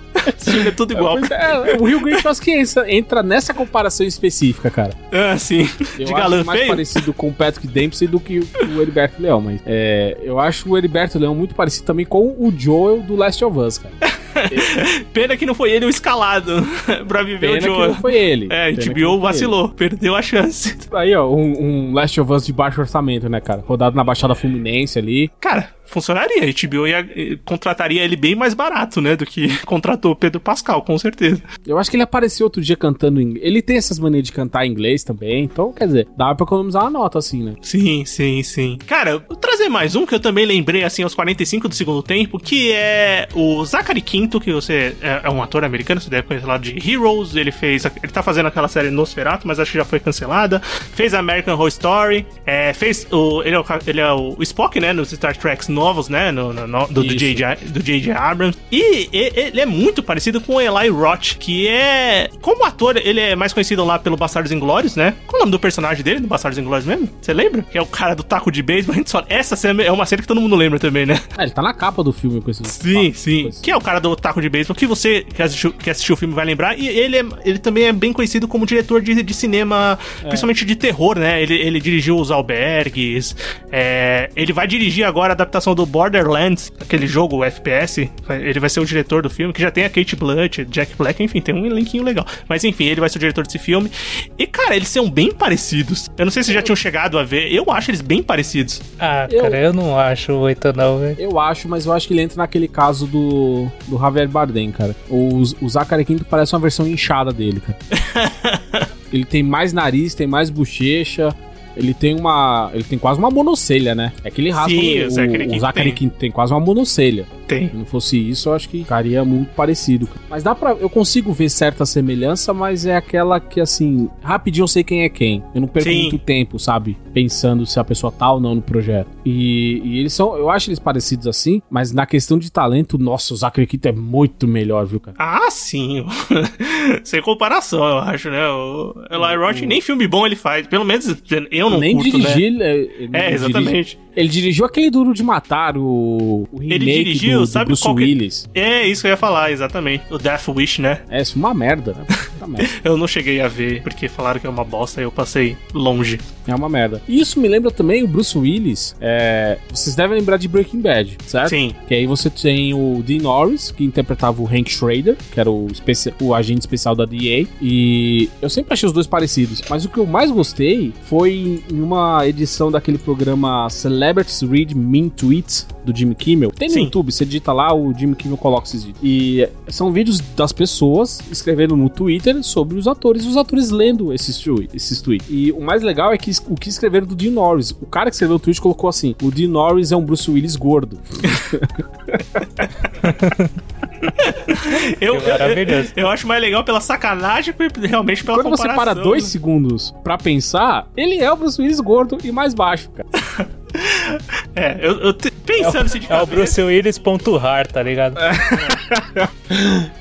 É tudo igual. Pois é, o Rio acho que entra, nessa comparação específica, cara. Ah, sim. Eu de acho galã mais feio. parecido com o Patrick Dempsey do que o, o Heriberto Leão, mas é, eu acho o Heriberto Leão muito parecido também com o Joel do Last of Us, cara. Pena que não foi ele o escalado pra viver Pena o que Joel. não foi ele. É, a Pena que HBO vacilou, perdeu a chance. ele. Aí, ó, um, um Last of Us de baixo orçamento, né, cara? Rodado na Baixada Fluminense ali. Cara, funcionaria. A HBO ia, eh, contrataria ele bem mais barato, né? Do que contratou o Pedro Pascal, com certeza. Eu acho que ele apareceu outro dia cantando em inglês. Ele tem essas manias de cantar em inglês também. Então, quer dizer, dá pra economizar uma nota, assim, né? Sim, sim, sim. Cara, eu vou trazer mais um que eu também lembrei, assim, aos 45 do segundo tempo, que é o Zachary Quinto, que você é, é um ator americano, você deve conhecer lá de Heroes. Ele fez. Ele tá fazendo aquela série Nosferatu, mas acho que já foi cancelada. Fez American Horror Story. é, fez o. Ele é o, ele é o Spock, né? Nos Star Treks novos, né? No, no- no- do. J.J. do J.J. Abrams. E, e- ele é muito parecido com o Eli Roth, que é. Como ator, ele é mais conhecido lá pelo Bastardos Inglórios, né? Qual o nome do personagem dele, do Bastardos Inglórios mesmo? Você lembra? Que é o cara do taco de beisebol. Só- Essa cena é uma série que todo mundo lembra também, né? Ah, ele tá na capa do filme com esse. Sim, sim. Que é o cara do taco de beisebol, que você que assistiu, que assistiu o filme vai lembrar. E ele, é- ele também é bem conhecido como diretor de, de cinema, principalmente de terror, né? Ele, ele dirigiu Os Albergues. é, ele vai dirigir agora a adaptação do Borderlands, aquele jogo FPS. Ele vai ser o diretor do filme, que já tem a Kate Blunt, Jack Black, enfim, tem um elenquinho legal. Mas enfim, ele vai ser o diretor desse filme. E, cara, eles são bem parecidos. Eu não sei se já tinham chegado a ver. Eu acho eles bem parecidos. Ah, Eu- cara, eu não acho oito não, velho. Eu acho, mas eu acho que ele entra naquele caso do, do Javier Bardem, cara. O, o Zachary Quinto parece uma versão inchada dele, cara. ele tem mais nariz, tem mais bochecha. Ele tem uma. Ele tem quase uma monocelha, né? É que ele raspa Sim, o, o Zachary Quinto tem. Tem quase uma monocelha. Tem. Se não fosse isso, eu acho que ficaria muito parecido. Mas dá pra. Eu consigo ver certa semelhança, mas é aquela que, assim, rapidinho eu sei quem é quem. Eu não perco Sim. muito tempo, sabe? Pensando se a pessoa tá ou não no projeto. E, e eles são. Eu acho eles parecidos assim, mas na questão de talento, nossa, o Zachary Quinto é muito melhor, viu, cara? Ah, sim. Sem comparação, eu acho, né? O Eli Roth nem filme bom ele faz. Pelo menos eu não Nem curto, dirigir. né? ele- ele É, dirige. exatamente. Ele dirigiu aquele Duro de Matar, o, o remake dirigiu, do, do sabe Bruce qual que- Willis. É isso que eu ia falar, exatamente. O Death Wish, né? É, isso é uma merda, né? Merda. Eu não cheguei a ver, porque falaram que é uma bosta e eu passei longe. É uma merda. E isso me lembra também o Bruce Willis. é, vocês devem lembrar de Breaking Bad, certo? Sim. Que aí você tem o Dean Norris, que interpretava o Hank Schrader, que era o, especi- o agente especial da DEA. E eu sempre achei os dois parecidos. Mas o que eu mais gostei foi em uma edição daquele programa Celebrities Read Mean Tweets do Jimmy Kimmel. Tem no Sim. YouTube, você digita lá, o Jimmy Kimmel coloca esses vídeos. E são vídeos das pessoas escrevendo no Twitter sobre os atores e os atores lendo esses, esses tweets. E o mais legal é que o que escreveram do Dean Norris. O cara que escreveu o tweet colocou assim: o Dean Norris é um Bruce Willis gordo. Eu, eu, eu acho mais legal pela sacanagem que realmente pela Quando você comparação. para dois né? segundos pra pensar, ele é o Bruce Willis gordo e mais baixo, cara. É, eu, eu te- pensando assim de É o cabeça- Bruce Willis ponto rar, tá ligado?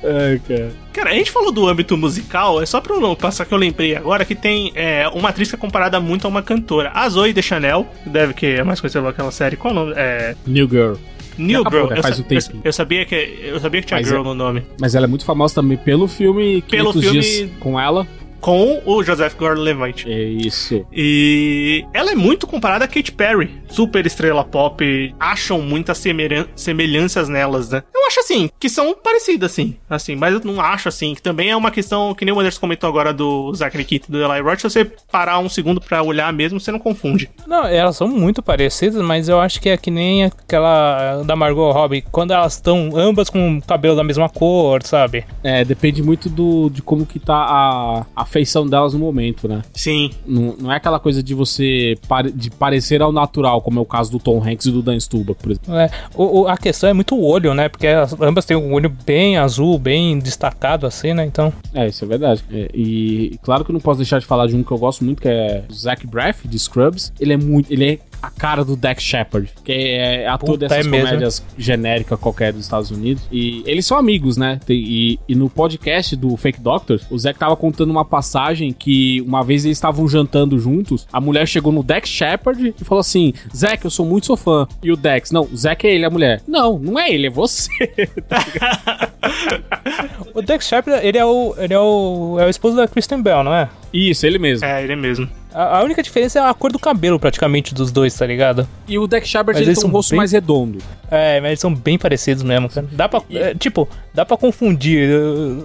É, cara. Cara, a gente falou do âmbito musical, é só pra eu não passar que eu lembrei agora que tem é, uma atriz que é comparada muito a uma cantora. A Zoe Deschanel, deve que é mais conhecida daquela série. Qual é o nome? É. New Girl. New acabou, Girl. né? Eu, Faz um tempinho. eu, eu sabia que eu sabia que tinha Mas Girl é- no nome. Mas ela é muito famosa também pelo filme Pelo 500 filme- Dias com ela. Com o Joseph Gordon-Levitt. É isso. E ela é muito comparada a Katy Perry, super estrela pop. Acham muitas semelhan- semelhanças nelas, né? Eu acho assim, que são parecidas, assim. assim mas eu não acho assim, que também é uma questão, que nem o Anderson comentou agora do Zachary Quinto e do Eli Roth, se você parar um segundo pra olhar mesmo, você não confunde. Não, elas são muito parecidas, mas eu acho que é que nem aquela da Margot Robbie, quando elas estão ambas com o cabelo da mesma cor, sabe? É, depende muito do, de como que tá a, a feição delas no momento, né? Sim, Não, não é aquela coisa de você pare- de parecer ao natural, como é o caso do Tom Hanks e do Dan Stulbach, por exemplo. É, o, o- a questão é muito o olho, né? Porque elas, ambas têm um olho bem azul, bem destacado assim, né? Então, É, isso é verdade. É, e claro que eu não posso deixar de falar de um que eu gosto muito, que é o Zach Braff, de Scrubs. Ele é muito. Ele é a cara do Dex Shepard, que é ator Puta, dessas é comédias genéricas qualquer dos Estados Unidos. E eles são amigos, né? Tem- e, e no podcast do Fake Doctors, o Zack tava contando uma passagem que uma vez eles estavam jantando juntos, a mulher chegou no Dex Shepard e falou assim: Zack, eu sou muito seu fã. E o Dex, não, o Zack é ele, a mulher. Não, não é ele, é você. o Dex Sharp, ele é o, ele é o, é o esposo da Kristen Bell, não é? Isso, ele mesmo. é, ele é mesmo. A, a única diferença é a cor do cabelo, praticamente, dos dois, tá ligado? E o Shepard Mas ele tem um rosto bem- mais redondo. É, mas eles são bem parecidos mesmo, cara. Dá pra, é, tipo, dá pra confundir.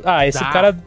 Ah, esse Dá. cara,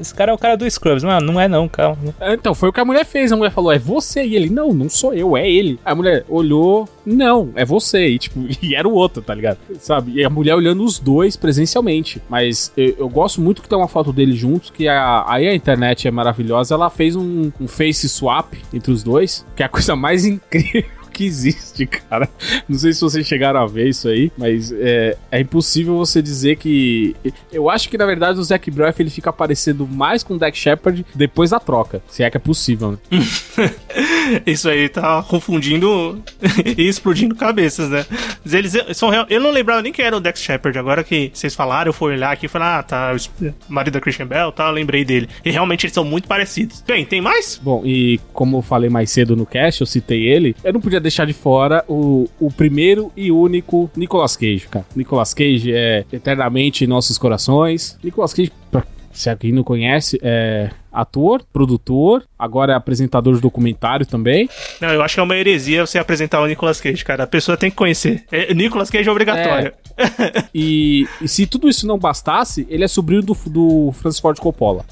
esse cara é o cara do Scrubs. Não, não é não, calma. É, Então, foi o que a mulher fez. A mulher falou, é você. E ele, não, não sou eu, é ele. A mulher olhou, não, é você. E, tipo, e era o outro, tá ligado? Sabe? E a mulher olhando os dois presencialmente. Mas eu, eu gosto muito que tem uma foto deles juntos, que a, aí a internet é maravilhosa. Ela fez um, um face swap entre os dois, que é a coisa mais incrível. Que existe, cara. Não sei se vocês chegaram a ver isso aí, mas é, é impossível você dizer que. Eu acho que na verdade o Zac Braff ele fica aparecendo mais com o Dak Shepard depois da troca, se é que é possível, né? Isso aí tá confundindo e explodindo cabeças, né? Mas Eles são real... Eu não lembrava nem quem era o Dex Shepard. Agora que vocês falaram, eu fui olhar aqui e falei, ah, tá, o marido da Christian Bell, tá, eu lembrei dele. E realmente eles são muito parecidos. Bem, tem mais? Bom, e como eu falei mais cedo no cast, eu citei ele, eu não podia deixar de fora o, o primeiro e único Nicolas Cage, cara. Nicolas Cage é eternamente em nossos corações. Nicolas Cage, pra se alguém não conhece, é ator, produtor, agora é apresentador de documentário também. Não, eu acho que é uma heresia você apresentar o Nicolas Cage, cara. A pessoa tem que conhecer. É, Nicolas Cage é obrigatório. E, e se tudo isso não bastasse, ele é sobrinho do, do Francis Ford Coppola.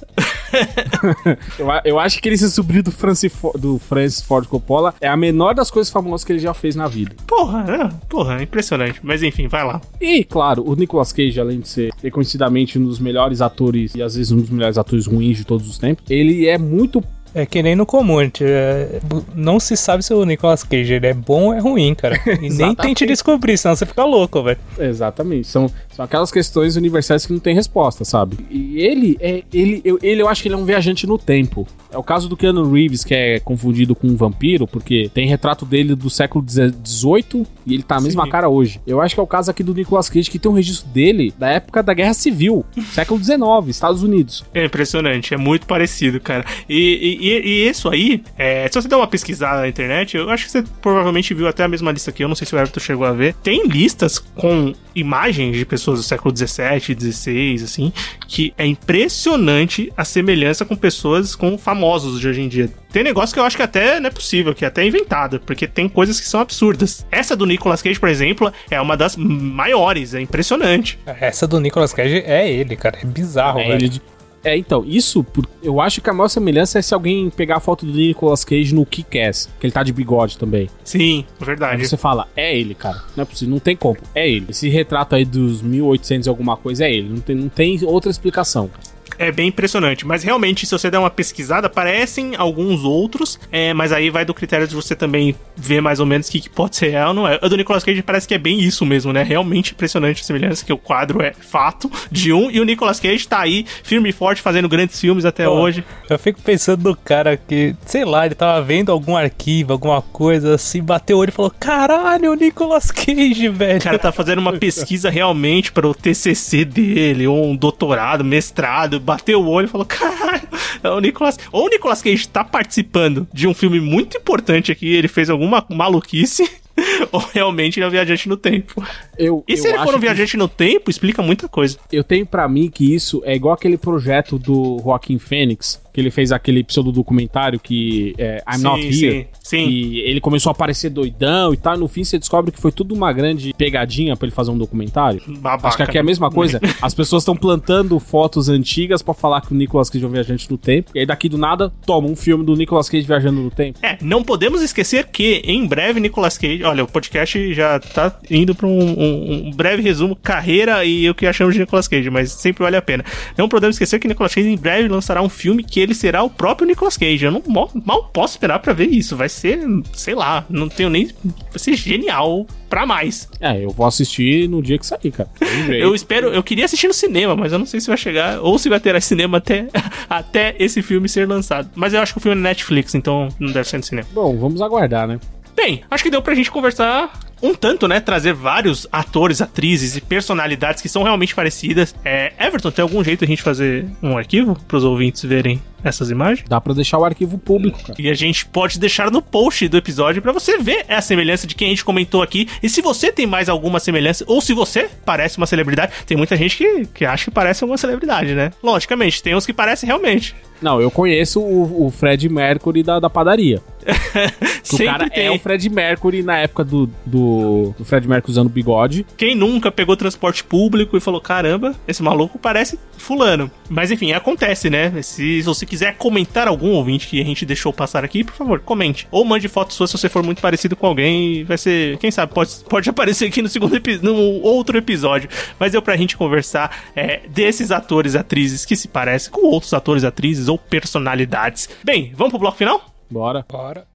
eu, eu acho que ele ser sobrinho do Francis, do Francis Ford Coppola é a menor das coisas famosas que ele já fez na vida. Porra, é, porra, é impressionante. Mas enfim, vai lá. E, claro, o Nicolas Cage, além de ser reconhecidamente um dos melhores atores e às vezes um dos melhores atores ruins de todos os tempos, ele é muito É que nem no Community. é, não se sabe se o Nicolas Cage ele é bom ou é ruim, cara. E nem tente descobrir, senão você fica louco, velho. Exatamente. São, são aquelas questões universais que não tem resposta, sabe? E ele é. Ele eu, ele, eu acho que ele é um viajante no tempo. É o caso do Keanu Reeves, que é confundido com um vampiro, porque tem retrato dele do século XVIII e ele tá a mesma Sim. cara hoje. Eu acho que é o caso aqui do Nicolas Cage, que tem um registro dele da época da Guerra Civil, século XIX, Estados Unidos. É impressionante, é muito parecido, cara. E, e, e- e isso aí, é, se você der uma pesquisada na internet, eu acho que você provavelmente viu até a mesma lista aqui, eu não sei se o Everton chegou a ver. Tem listas com imagens de pessoas do século XVII, XVI, assim, que é impressionante a semelhança com pessoas com famosos de hoje em dia. Tem negócio que eu acho que até não é possível, que é até inventado, porque tem coisas que são absurdas. Essa do Nicolas Cage, por exemplo, é uma das maiores, é impressionante. Essa do Nicolas Cage é ele, cara. É bizarro, É, velho. ele de- é, então, isso, por- eu acho que a maior semelhança é se alguém pegar a foto do Nicolas Cage no Kick-Ass, que ele tá de bigode também. Sim, Aí verdade. você fala, é ele, cara. Não é possível, não tem como. É ele. Esse retrato aí dos 1800 e alguma coisa é ele. Não tem, não tem outra explicação. É bem impressionante. Mas realmente, se você der uma pesquisada, aparecem alguns outros. é, mas aí vai do critério de você também ver mais ou menos o que, que pode ser real ou não é. O do Nicolas Cage parece que é bem isso mesmo, né? Realmente impressionante a semelhança, que o quadro é fato de um. E o Nicolas Cage tá aí, firme e forte, fazendo grandes filmes até Pô, hoje. Eu fico pensando no cara que, sei lá, ele tava vendo algum arquivo, alguma coisa assim, bateu o olho e falou: Caralho, o Nicolas Cage, velho. O cara tá fazendo uma pesquisa realmente para o TCC dele, ou um doutorado, mestrado, bateu o olho e falou: caralho, é o Nicolas. Ou o Nicolas Cage tá participando de um filme muito importante aqui, ele fez alguma maluquice, ou realmente ele é um viajante no tempo. Eu, E se ele for um que- viajante no tempo, explica muita coisa. Eu tenho pra mim que isso é igual aquele projeto do Joaquim Fênix, que ele fez aquele pseudo-documentário que é I'm Sim, Not Here. sim, sim. E ele começou a aparecer doidão e tal. E no fim você descobre que foi tudo uma grande pegadinha pra ele fazer um documentário. Babaca. Acho que aqui é a mesma coisa. As pessoas estão plantando fotos antigas pra falar que o Nicolas Cage é um viajante no tempo. E aí daqui do nada, toma um filme do Nicolas Cage viajando no tempo. É, não podemos esquecer que em breve Nicolas Cage, olha, o podcast já tá indo pra um, um- um breve resumo, carreira e o que achamos de Nicolas Cage, mas sempre vale a pena. Não podemos esquecer que Nicolas Cage em breve lançará um filme que ele será o próprio Nicolas Cage. Eu não mal, mal posso esperar pra ver isso. Vai ser, sei lá, não tenho nem. Vai ser genial pra mais. É, eu vou assistir no dia que sair, cara. Eu espero, eu queria assistir no cinema, mas eu não sei se vai chegar ou se vai ter cinema até, até esse filme ser lançado. Mas eu acho que o filme é Netflix, então não deve ser no cinema. Bom, vamos aguardar, né? Bem, acho que deu pra gente conversar um tanto, né? Trazer vários atores, atrizes e personalidades que são realmente parecidas. É, Everton, tem algum jeito a gente fazer um arquivo pros ouvintes verem essas imagens? Dá pra deixar o arquivo público, cara. E a gente pode deixar no post do episódio pra você ver a semelhança de quem a gente comentou aqui. E se você tem mais alguma semelhança, ou se você parece uma celebridade, tem muita gente que, que acha que parece uma celebridade, né? Logicamente, tem uns que parecem realmente. Não, eu conheço o, o Fred Mercury da, da padaria. O Sempre cara tem. é o Fred Mercury na época do, do, do Fred Mercury usando bigode. Quem nunca pegou transporte público e falou: caramba, esse maluco parece fulano. Mas enfim, acontece, né? Se você quiser comentar algum ouvinte que a gente deixou passar aqui, por favor, comente. Ou mande foto sua se você for muito parecido com alguém. Vai ser, quem sabe, pode, pode aparecer aqui no segundo no outro episódio. Mas deu pra gente conversar é, desses atores e atrizes que se parecem com outros atores, atrizes ou personalidades. Bem, vamos pro bloco final? Bora. Bora.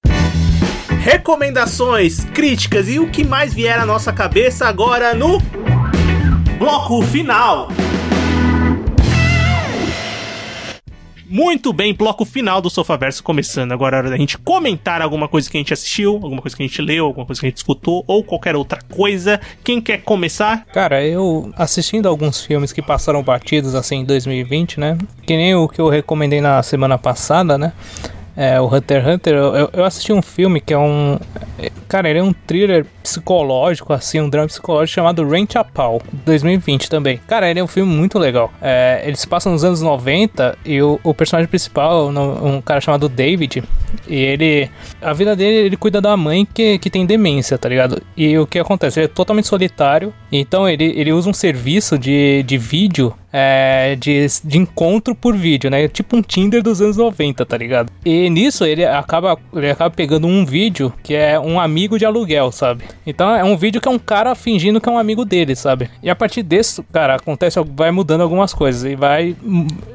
Recomendações, críticas e o que mais vier à nossa cabeça agora no bloco final. Muito bem, bloco final do Sofaverso começando. Agora é hora da gente comentar alguma coisa que a gente assistiu, alguma coisa que a gente leu, alguma coisa que a gente escutou ou qualquer outra coisa. Quem quer começar? Cara, eu assistindo alguns filmes que passaram batidos assim em 2020, né? Que nem o que eu recomendei na semana passada, né? É, o Hunter x Hunter, eu, eu- assisti um filme que é um. Cara, ele é um thriller psicológico, assim, um drama psicológico chamado Rent a Pau, 2020 também. Cara, ele é um filme muito legal. É, ele se passa nos anos 90 e o, o personagem principal, no- um cara chamado David, e ele. A vida dele, ele cuida da mãe que, que tem demência, tá ligado? E o que acontece? Ele é totalmente solitário, então ele, ele usa um serviço de, de vídeo. É, de, de encontro por vídeo, né? Tipo um Tinder dos anos 90, tá ligado? E nisso ele acaba, ele acaba pegando um vídeo que é um amigo de aluguel, sabe? Então é um vídeo que é um cara fingindo que é um amigo dele, sabe? E a partir desse, cara, acontece, vai mudando algumas coisas e vai.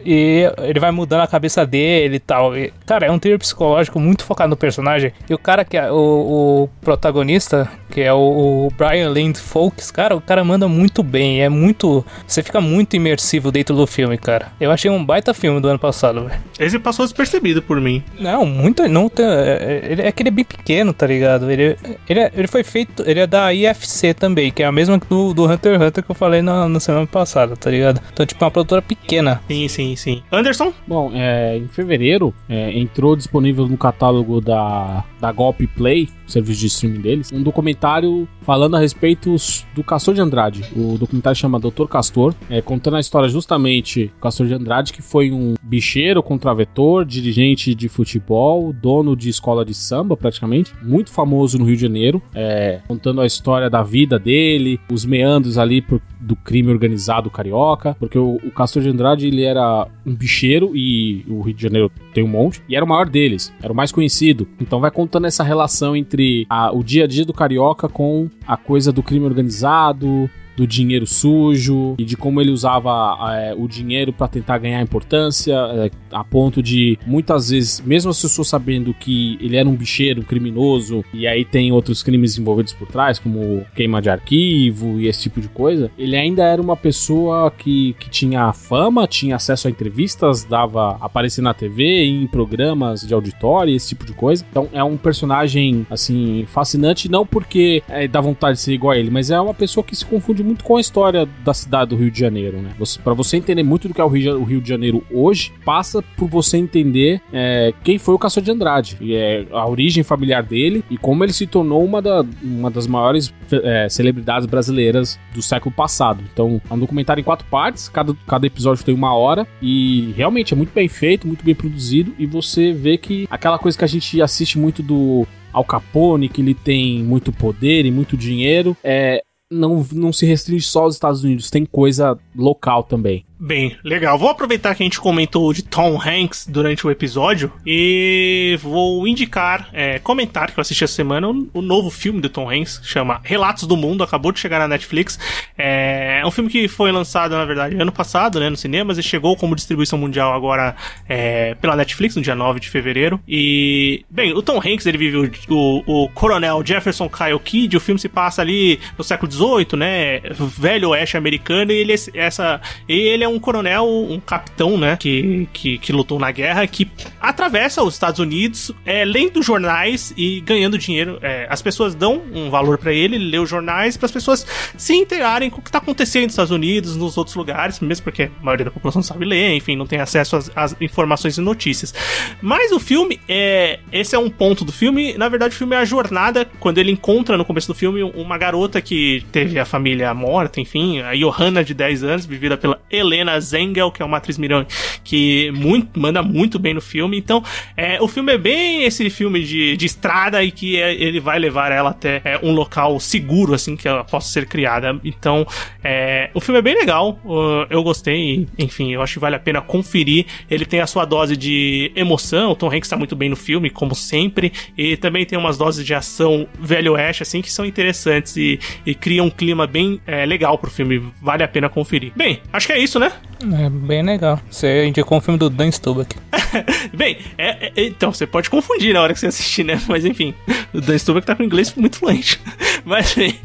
E ele vai mudando a cabeça dele e tal. Cara, é um thriller psicológico muito focado no personagem. E o cara que é o, o protagonista, que é o, o Brian Land Folks, cara, o cara manda muito bem. É muito. Você fica muito imersivo dentro do filme, cara. Eu achei um baita filme do ano passado, velho. Esse passou despercebido por mim. Não, muito. Não tem, é, é, é que ele é bem pequeno, tá ligado? Ele, ele, é, ele foi feito. Ele é da IFC também, que é a mesma do, do Hunter x Hunter que eu falei na, na semana passada, tá ligado? Então, tipo, uma produtora pequena. Sim, sim, sim. Anderson? Bom, é, em fevereiro é, entrou disponível no catálogo da, da Golpe Play serviço de streaming deles, um documentário falando a respeito do Castor de Andrade. O documentário chama Doutor Castor, é, contando a história justamente do Castor de Andrade, que foi um bicheiro, contravetor, dirigente de futebol, dono de escola de samba, praticamente, muito famoso no Rio de Janeiro, é, contando a história da vida dele, os meandros ali por, do crime organizado carioca, porque o, o Castor de Andrade ele era um bicheiro e o Rio de Janeiro tem um monte, e era o maior deles, era o mais conhecido. Então vai contando essa relação entre a, o dia a dia do carioca com a coisa do crime organizado, do dinheiro sujo e de como ele usava é, o dinheiro para tentar ganhar importância, é, a ponto de muitas vezes, mesmo as pessoas sabendo que ele era um bicheiro, um criminoso, e aí tem outros crimes envolvidos por trás, como queima de arquivo e esse tipo de coisa, ele ainda era uma pessoa que, que tinha fama, tinha acesso a entrevistas, dava aparecer na TV, em programas de auditório, esse tipo de coisa. Então é um personagem assim fascinante, não porque é, dá vontade de ser igual a ele, mas é uma pessoa que se confunde muito com a história da cidade do Rio de Janeiro, né? Para você entender muito do que é o Rio, de Janeiro hoje, passa por você entender é, quem foi o Castor de Andrade, é a origem familiar dele e como ele se tornou uma, da, uma das maiores é, celebridades brasileiras do século passado. Então, é um documentário em quatro partes, cada, cada episódio tem uma hora e realmente é muito bem feito, muito bem produzido e você vê que aquela coisa que a gente assiste muito do Al Capone, que ele tem muito poder e muito dinheiro, é, não, não se restringe só aos Estados Unidos, tem coisa local também. Bem, legal. Vou aproveitar que a gente comentou de Tom Hanks durante o episódio e vou indicar, é, comentar que eu assisti essa semana o, o, novo filme do Tom Hanks, chama Relatos do Mundo, acabou de chegar na Netflix. É, é um filme que foi lançado, na verdade, ano passado, né, nos cinemas e chegou como distribuição mundial agora é, pela Netflix, no dia 9 de fevereiro. E, bem, o Tom Hanks, ele vive o, o, o coronel Jefferson Kyle Kidd, o filme se passa ali no século XVIII, né, velho oeste americano, e ele, essa, ele é coronel, um capitão, né? Que, que, que lutou na guerra, que atravessa os Estados Unidos, é, lendo jornais e ganhando dinheiro. É, as pessoas dão um valor para ele, ele lê os jornais para as pessoas se inteirarem com o que tá acontecendo nos Estados Unidos, nos outros lugares, mesmo porque a maioria da população não sabe ler, enfim, não tem acesso às, às informações e notícias. Mas o filme é. Esse é um ponto do filme. Na verdade, o filme é a jornada quando ele encontra no começo do filme uma garota que teve a família morta, enfim, a Johanna de 10 anos, vivida pela Helena Zengel, que é uma atriz mirão que muito, manda muito bem no filme. Então, é, o filme é bem esse filme de, de estrada e que é, ele vai levar ela até é, um local seguro, assim, que ela possa ser criada. Então, é, o filme é bem legal. Eu gostei. Enfim, eu acho que vale a pena conferir. Ele tem a sua dose de emoção. O Tom Hanks está muito bem no filme, como sempre. E também tem umas doses de ação velho oeste, assim, que são interessantes e, e criam um clima bem é, legal pro filme. Vale a pena conferir. Bem, acho que é isso, né? É bem legal. Você indicou um filme do Dan Stubach. bem, é, é, então, você pode confundir na hora que você assistir, né? Mas enfim, o Dan Stubach tá com inglês muito fluente. Mas, bem,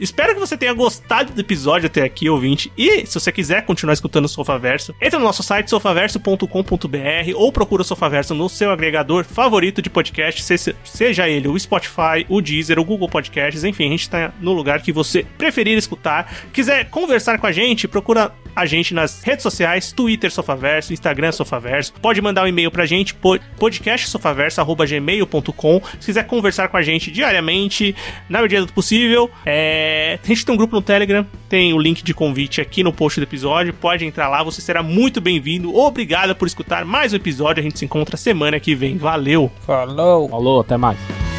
Espero que você tenha gostado do episódio até aqui, ouvinte. E se você quiser continuar escutando o Sofaverso, entra no nosso site sofaverso.com.br ou procura o Sofaverso no seu agregador favorito de podcast, seja ele o Spotify, o Deezer, o Google Podcasts, enfim, a gente tá no lugar que você preferir escutar. Quiser conversar com a gente, procura a gente nas redes sociais, Twitter Sofaverso, Instagram Sofaverso. Pode mandar um e-mail pra gente, podcastsofaverso.gmail.com. Se quiser conversar com a gente diariamente, na medida do possível, é é, a gente tem um grupo no Telegram, tem o link de convite aqui no post do episódio. Pode entrar lá, você será muito bem-vindo. Obrigado por escutar mais um episódio. A gente se encontra semana que vem. Valeu! Falou! Falou, até mais.